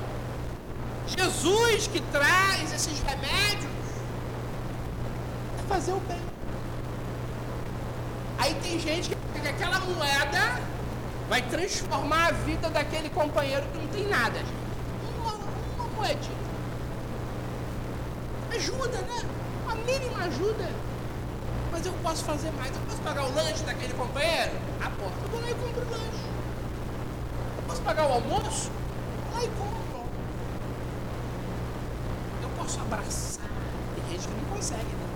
Jesus que traz esses remédios, é fazer o bem. Aí tem gente que aquela moeda vai transformar a vida daquele companheiro que não tem nada, gente. Não, moedinha. Ajuda, né? A mínima ajuda. Eu posso fazer mais. Eu posso pagar o lanche daquele companheiro? A porta. Eu vou lá e compro o lanche. Eu posso pagar o almoço? Vou lá e compro. Eu posso abraçar. Tem gente que não consegue, né?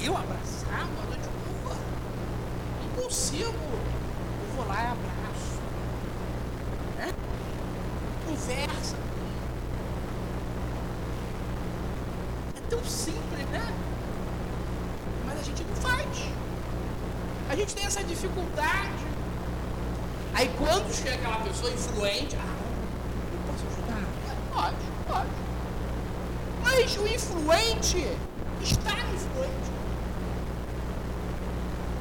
Eu abraçar uma noite de rua? Não consigo. Eu vou lá e abraço. Né? Conversa. É tão simples, né? Mas a gente não faz. A gente tem essa dificuldade. Aí quando chega aquela pessoa influente, ah, eu posso ajudar? É, pode, pode. Mas o influente está influente.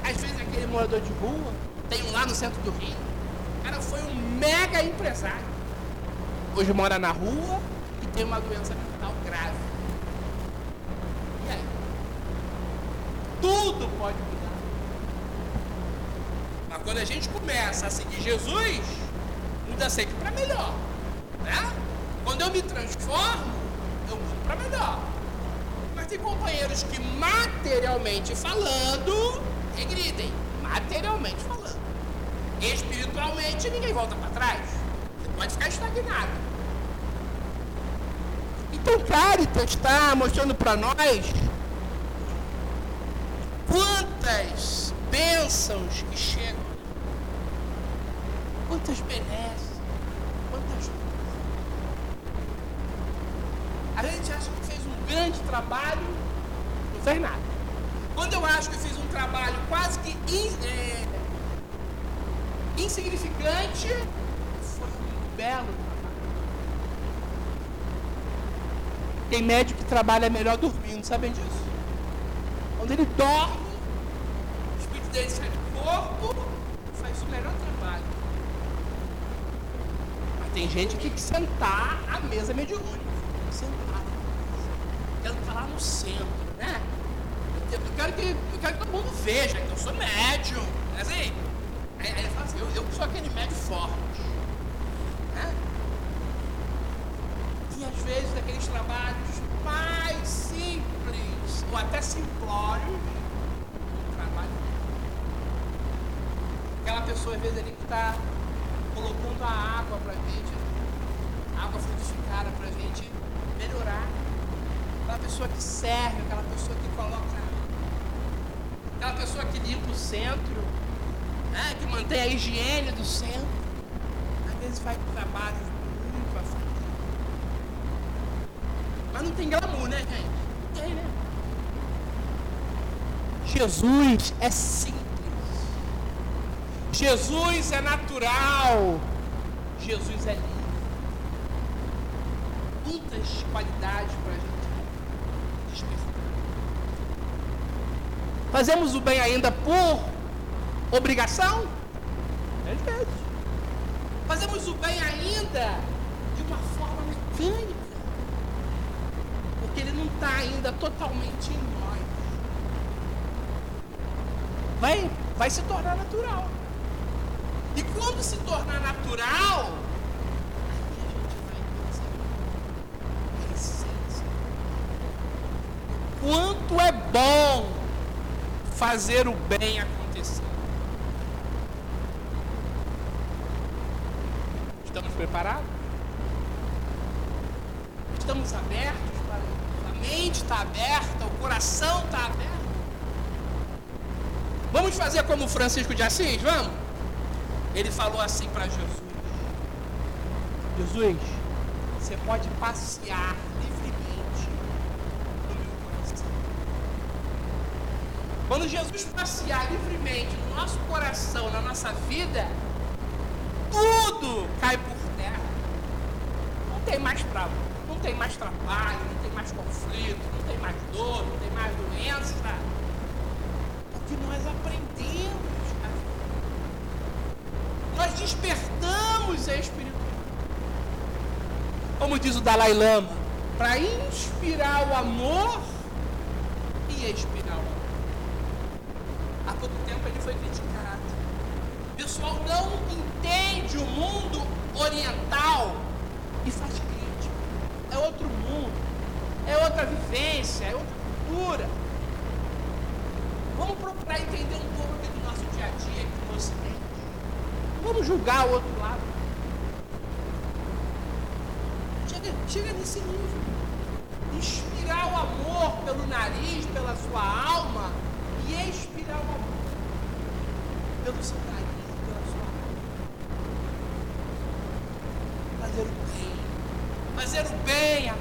Às vezes aquele morador de rua, tem um lá no centro do Rio, o cara foi um mega empresário. Hoje mora na rua e tem uma doença mental grave. E aí? Tudo pode mudar. Mas quando a gente começa a seguir Jesus, muda sempre para melhor. Né? Quando eu me transformo, eu mudo para melhor. Mas tem companheiros que materialmente falando, regridem, materialmente falando. Espiritualmente ninguém volta para trás. Você pode ficar estagnado. Então Caritas está mostrando para nós quantas bênçãos que chegam. Quantas benesses. Quantas A gente acha que fez um grande trabalho, não fez nada. Quando eu acho que fiz um trabalho quase que in, é, insignificante, foi um belo trabalho. Tem médico que trabalha melhor dormindo, sabem disso? Quando ele dorme, o espírito dele sai do corpo, faz o melhor trabalho. Mas tem gente que tem que sentar à mesa mediúnica. Sentar. Quero estar lá no centro, né? Eu quero que, eu quero que todo mundo veja que eu sou médium. É assim? Aí, aí fala assim, eu, eu sou aquele médium forte. Né? E às vezes daqueles trabalhos mais simples, ou até simplórios, trabalho. Aquela pessoa, às vezes, ali que está colocando a água para a gente, água frutificada para a gente melhorar. Aquela pessoa que serve, aquela pessoa que coloca. Aquela pessoa que limpa o centro, né, que mantém a higiene do centro. Às vezes faz trabalhos muito aflitos. Mas não tem glamour, né, gente? Não tem, né? Jesus é. Jesus é natural. Jesus é livre. Muitas qualidades para a gente despertar. Fazemos o bem ainda por obrigação? Às vezes. Fazemos o bem ainda de uma forma mecânica. Porque ele não está ainda totalmente em nós. Vai, vai se tornar natural. E quando se tornar natural, aí a gente vai essência. Quanto é bom fazer o bem acontecer. Estamos preparados? Estamos abertos para a mente está aberta, o coração está aberto. Vamos fazer como Francisco de Assis, vamos? Ele falou assim para Jesus: Jesus, você pode passear livremente no meu coração. Quando Jesus passear livremente no nosso coração, na nossa vida, tudo cai por terra. Não tem mais trabalho, não tem mais trabalho, não tem mais conflito, não tem mais dor, não tem mais doença. Porque nós aprendemos despertamos a espiritualidade. Como diz o Dalai Lama, para inspirar o amor e expirar o amor. Há pouco tempo ele foi criticado. O pessoal não entende o mundo oriental e faz crítica. é outro mundo, é outra vivência, é outra cultura. Vamos procurar entender um pouco aqui do nosso dia a dia aqui no Ocidente. Vamos julgar o outro lado. Chega, chega nesse nível. Inspirar o amor pelo nariz, pela sua alma e expirar o amor pelo seu nariz, pela sua alma. Fazer o bem. Fazer o bem.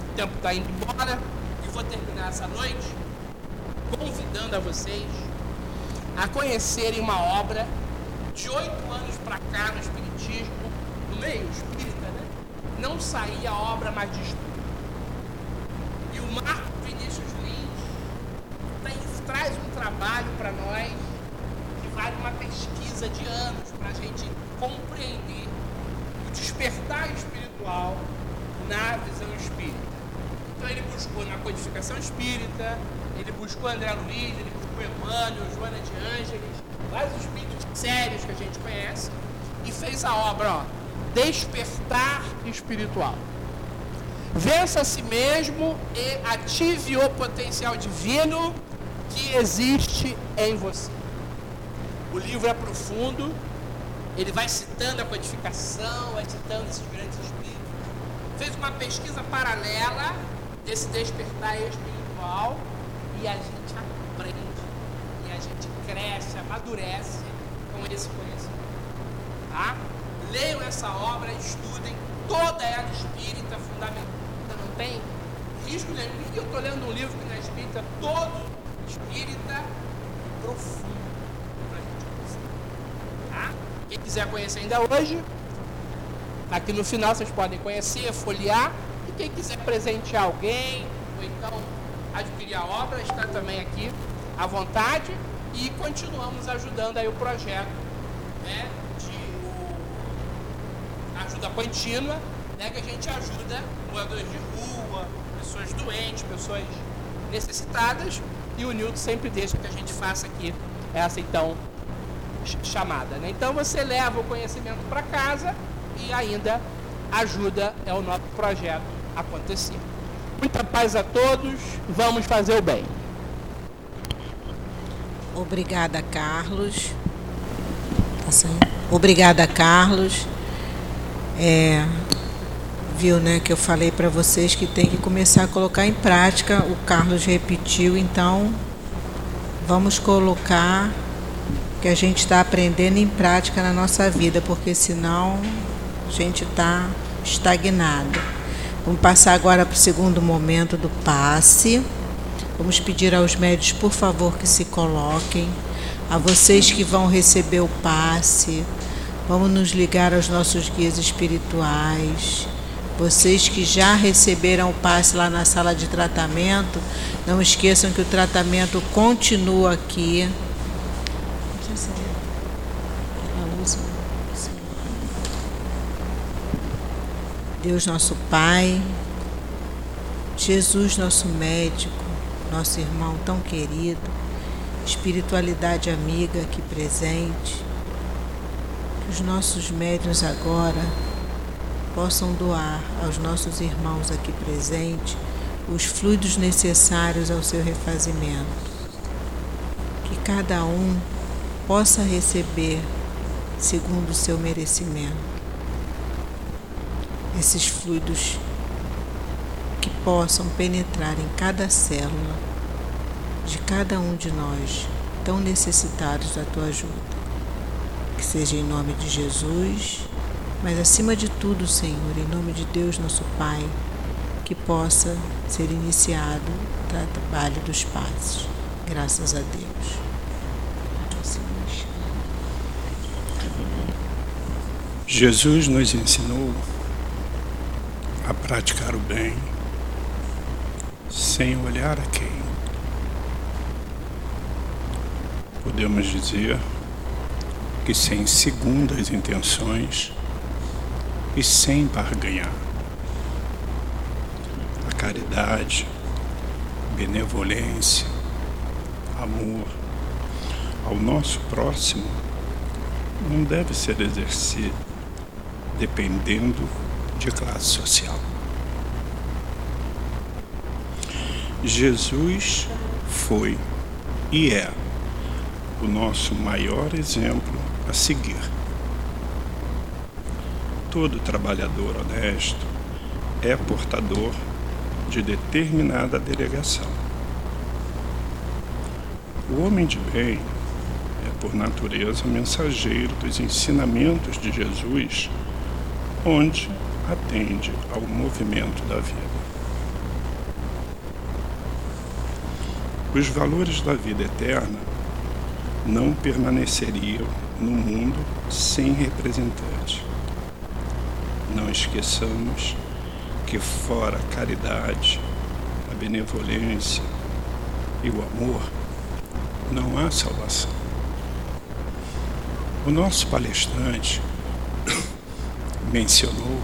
O tempo está indo embora e vou terminar essa noite convidando a vocês a conhecerem uma obra de oito anos para cá no Espiritismo, no meio espírita, né? Não saía obra mais de estudo. E o Marco Vinícius Lins traz um trabalho para nós que vale uma pesquisa de anos para a gente compreender o despertar espiritual na visão espírita. Então ele buscou na codificação espírita, ele buscou André Luiz, ele buscou Emmanuel, Joana de Ângeles, vários espíritos sérios que a gente conhece, e fez a obra, ó, Despertar Espiritual. Vença a si mesmo e ative o potencial divino que existe em você. O livro é profundo, ele vai citando a codificação, vai citando esses grandes espíritos. Fez uma pesquisa paralela desse despertar espiritual e a gente aprende, e a gente cresce, amadurece com esse conhecimento. Tá? Leiam essa obra, estudem, toda ela espírita, fundamental, não tem risco nenhum. Eu estou lendo um livro que não é espírita, todo espírita, profundo, para a gente conhecer. Tá? Quem quiser conhecer ainda hoje, aqui no final vocês podem conhecer, folhear, e quem quiser presentear alguém, ou então adquirir a obra, está também aqui à vontade e continuamos ajudando aí o projeto né, de o, ajuda contínua, né, que a gente ajuda moradores de rua, pessoas doentes, pessoas necessitadas e o Nilton sempre deixa que a gente faça aqui essa então chamada. Né? Então você leva o conhecimento para casa e ainda ajuda é o nosso projeto acontecer. Muita paz a todos. Vamos fazer o bem. Obrigada, Carlos. Tá Obrigada, Carlos. É, viu, né, que eu falei para vocês que tem que começar a colocar em prática. O Carlos repetiu, então vamos colocar que a gente está aprendendo em prática na nossa vida, porque senão a gente está estagnado. Vamos passar agora para o segundo momento do passe. Vamos pedir aos médios, por favor, que se coloquem. A vocês que vão receber o passe, vamos nos ligar aos nossos guias espirituais. Vocês que já receberam o passe lá na sala de tratamento, não esqueçam que o tratamento continua aqui. Deus nosso Pai, Jesus nosso médico, nosso irmão tão querido, espiritualidade amiga aqui presente, que os nossos médios agora possam doar aos nossos irmãos aqui presentes os fluidos necessários ao seu refazimento. Que cada um possa receber segundo o seu merecimento esses fluidos possam penetrar em cada célula de cada um de nós, tão necessitados da tua ajuda. Que seja em nome de Jesus, mas acima de tudo, Senhor, em nome de Deus, nosso Pai, que possa ser iniciado o trabalho dos passos. Graças a Deus. Jesus nos ensinou a praticar o bem sem olhar a quem. Podemos dizer que sem segundas intenções e sem barganhar. A caridade, benevolência, amor ao nosso próximo não deve ser exercido dependendo de classe social. Jesus foi e é o nosso maior exemplo a seguir. Todo trabalhador honesto é portador de determinada delegação. O homem de bem é, por natureza, mensageiro dos ensinamentos de Jesus, onde atende ao movimento da vida. Os valores da vida eterna não permaneceriam no mundo sem representante. Não esqueçamos que fora a caridade, a benevolência e o amor, não há salvação. O nosso palestrante [COUGHS] mencionou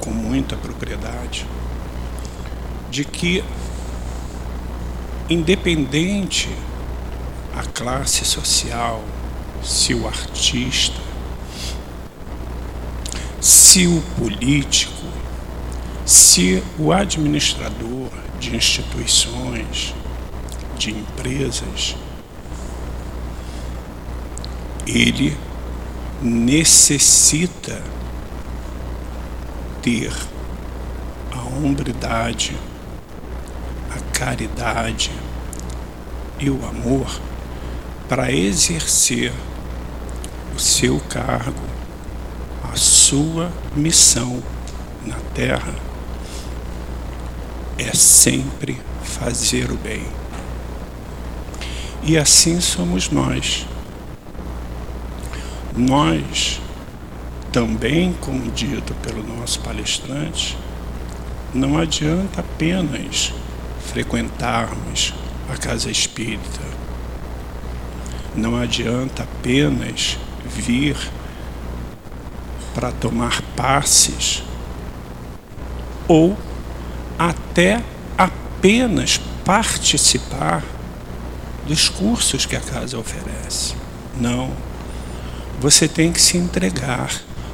com muita propriedade de que independente a classe social, se o artista, se o político, se o administrador de instituições, de empresas, ele necessita ter a hombridade, a caridade e o amor para exercer o seu cargo, a sua missão na terra é sempre fazer o bem. E assim somos nós. Nós, também, como dito pelo nosso palestrante, não adianta apenas frequentarmos a casa espírita. Não adianta apenas vir para tomar passes ou até apenas participar dos cursos que a casa oferece. Não. Você tem que se entregar.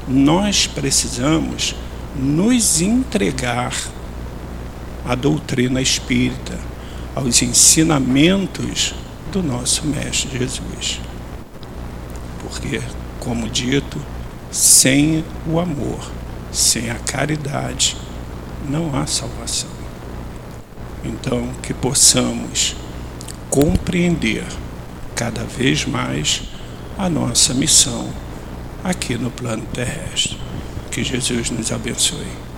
Nós precisamos nos entregar à doutrina espírita, aos ensinamentos do nosso Mestre Jesus. Porque, como dito, sem o amor, sem a caridade, não há salvação. Então, que possamos compreender cada vez mais a nossa missão aqui no plano terrestre. Que Jesus nos abençoe.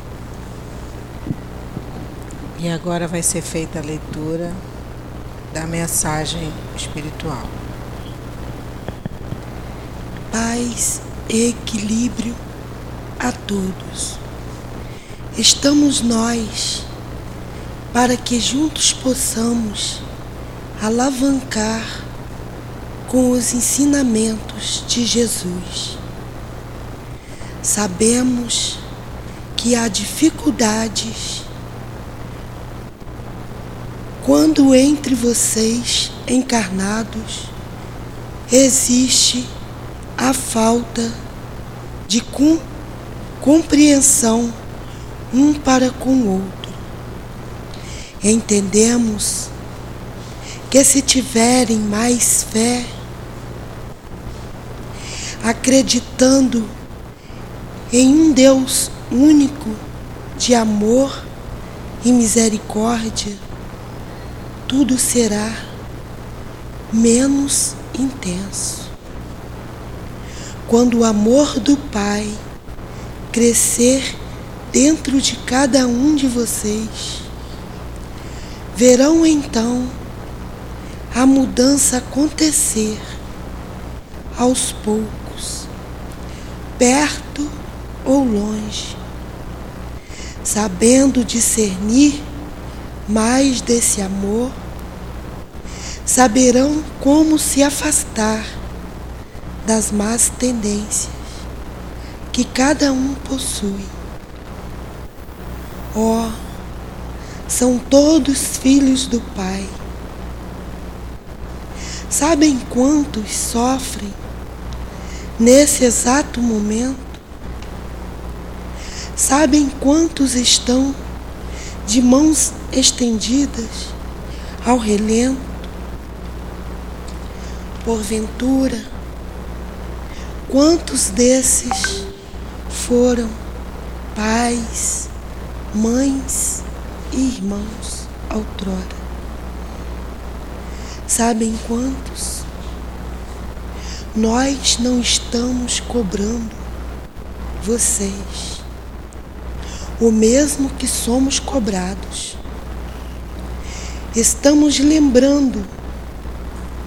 E agora vai ser feita a leitura da mensagem espiritual. Paz e equilíbrio a todos. Estamos nós para que juntos possamos alavancar com os ensinamentos de Jesus. Sabemos que há dificuldades quando entre vocês encarnados existe a falta de compreensão um para com o outro. Entendemos que se tiverem mais fé, acreditando em um Deus único de amor e misericórdia, tudo será menos intenso. Quando o amor do Pai crescer dentro de cada um de vocês. Verão então a mudança acontecer aos poucos, perto ou longe, sabendo discernir mais desse amor, saberão como se afastar das más tendências que cada um possui. Ó, oh, são todos filhos do Pai. Sabem quantos sofrem nesse exato momento? Sabem quantos estão de mãos estendidas ao relento? Porventura, quantos desses foram pais, mães e irmãos outrora? Sabem quantos? Nós não estamos cobrando vocês o mesmo que somos cobrados. Estamos lembrando,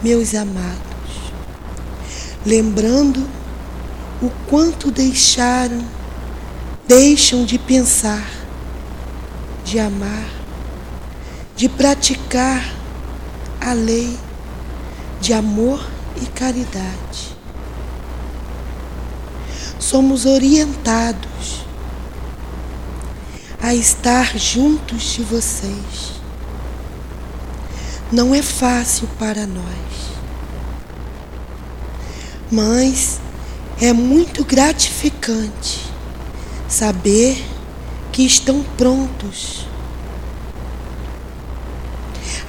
meus amados, lembrando o quanto deixaram, deixam de pensar, de amar, de praticar a lei de amor e caridade. Somos orientados a estar juntos de vocês. Não é fácil para nós, mas é muito gratificante saber que estão prontos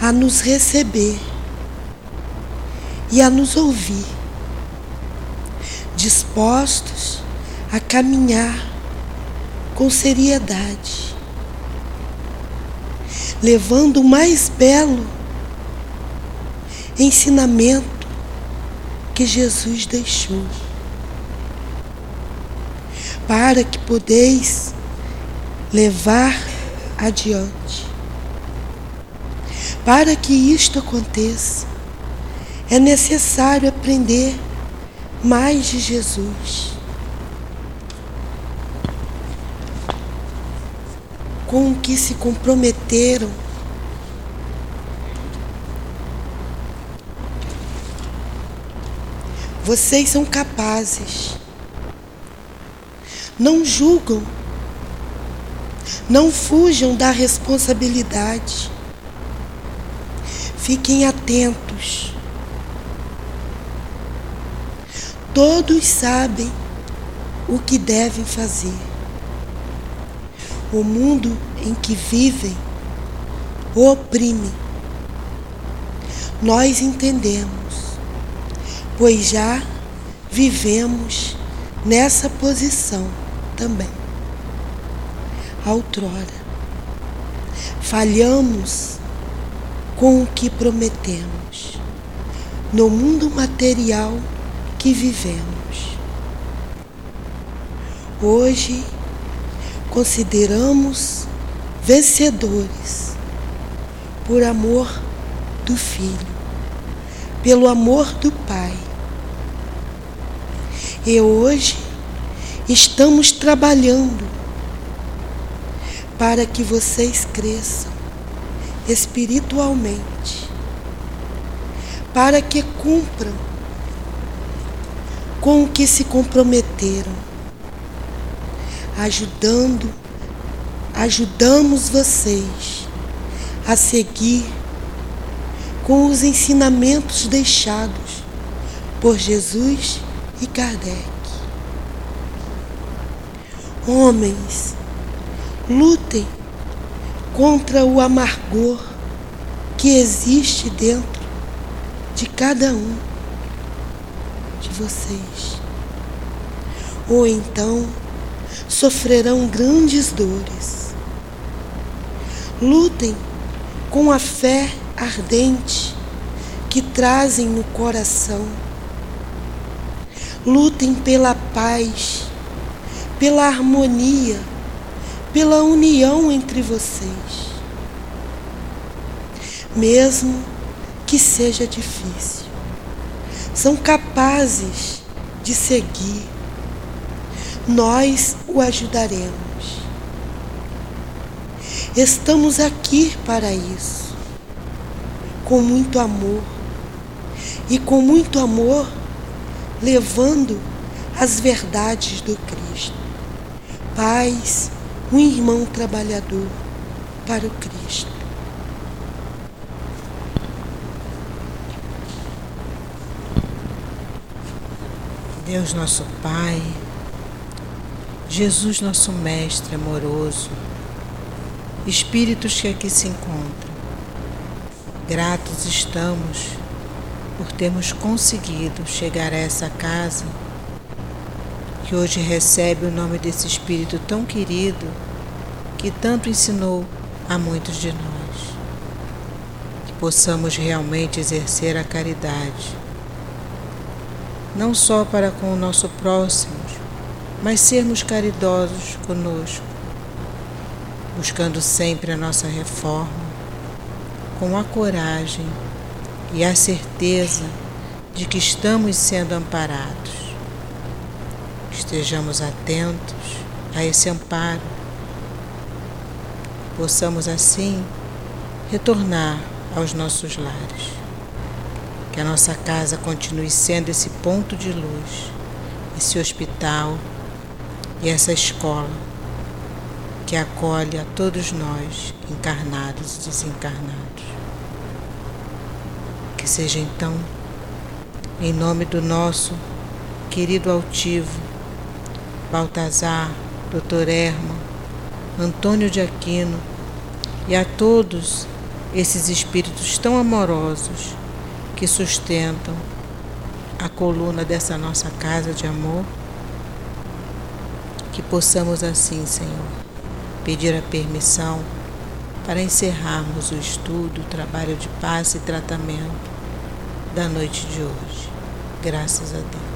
a nos receber e a nos ouvir, dispostos a caminhar com seriedade, levando o mais belo ensinamento que Jesus deixou, para que podeis levar adiante. Para que isto aconteça, é necessário aprender mais de Jesus. Com o que se comprometeram Vocês são capazes. Não julgam. Não fujam da responsabilidade. Fiquem atentos. Todos sabem o que devem fazer. O mundo em que vivem oprime. Nós entendemos, pois já vivemos nessa posição também. Outrora, falhamos com o que prometemos. No mundo material que vivemos. Hoje, consideramos vencedores por amor do Filho, pelo amor do Pai. E hoje estamos trabalhando para que vocês cresçam espiritualmente, para que cumpram com o que se comprometeram, ajudando, ajudamos vocês a seguir com os ensinamentos deixados por Jesus e Kardec. Homens, lutem contra o amargor que existe dentro de cada um de vocês. Ou então sofrerão grandes dores. Lutem com a fé ardente que trazem no coração. Lutem pela paz, pela harmonia pela união entre vocês, mesmo que seja difícil. São capazes de seguir. Nós o ajudaremos. Estamos aqui para isso, com muito amor. E com muito amor, levando as verdades do Cristo. Paz, um irmão trabalhador para o Cristo. Deus nosso Pai, Jesus, nosso Mestre amoroso, espíritos que aqui se encontram, gratos estamos por termos conseguido chegar a essa casa que hoje recebe o nome desse Espírito tão querido que tanto ensinou a muitos de nós. Que possamos realmente exercer a caridade, não só para com o nosso próximo, mas sermos caridosos conosco, buscando sempre a nossa reforma, com a coragem e a certeza de que estamos sendo amparados. Estejamos atentos a esse amparo, possamos assim retornar aos nossos lares. Que a nossa casa continue sendo esse ponto de luz, esse hospital e essa escola que acolhe a todos nós, encarnados e desencarnados. Seja então, em nome do nosso querido altivo, Baltazar, Dr. Erma, Antônio de Aquino e a todos esses espíritos tão amorosos que sustentam a coluna dessa nossa casa de amor, que possamos assim, Senhor, pedir a permissão para encerrarmos o estudo, o trabalho de paz e tratamento da noite de hoje. Graças a Deus.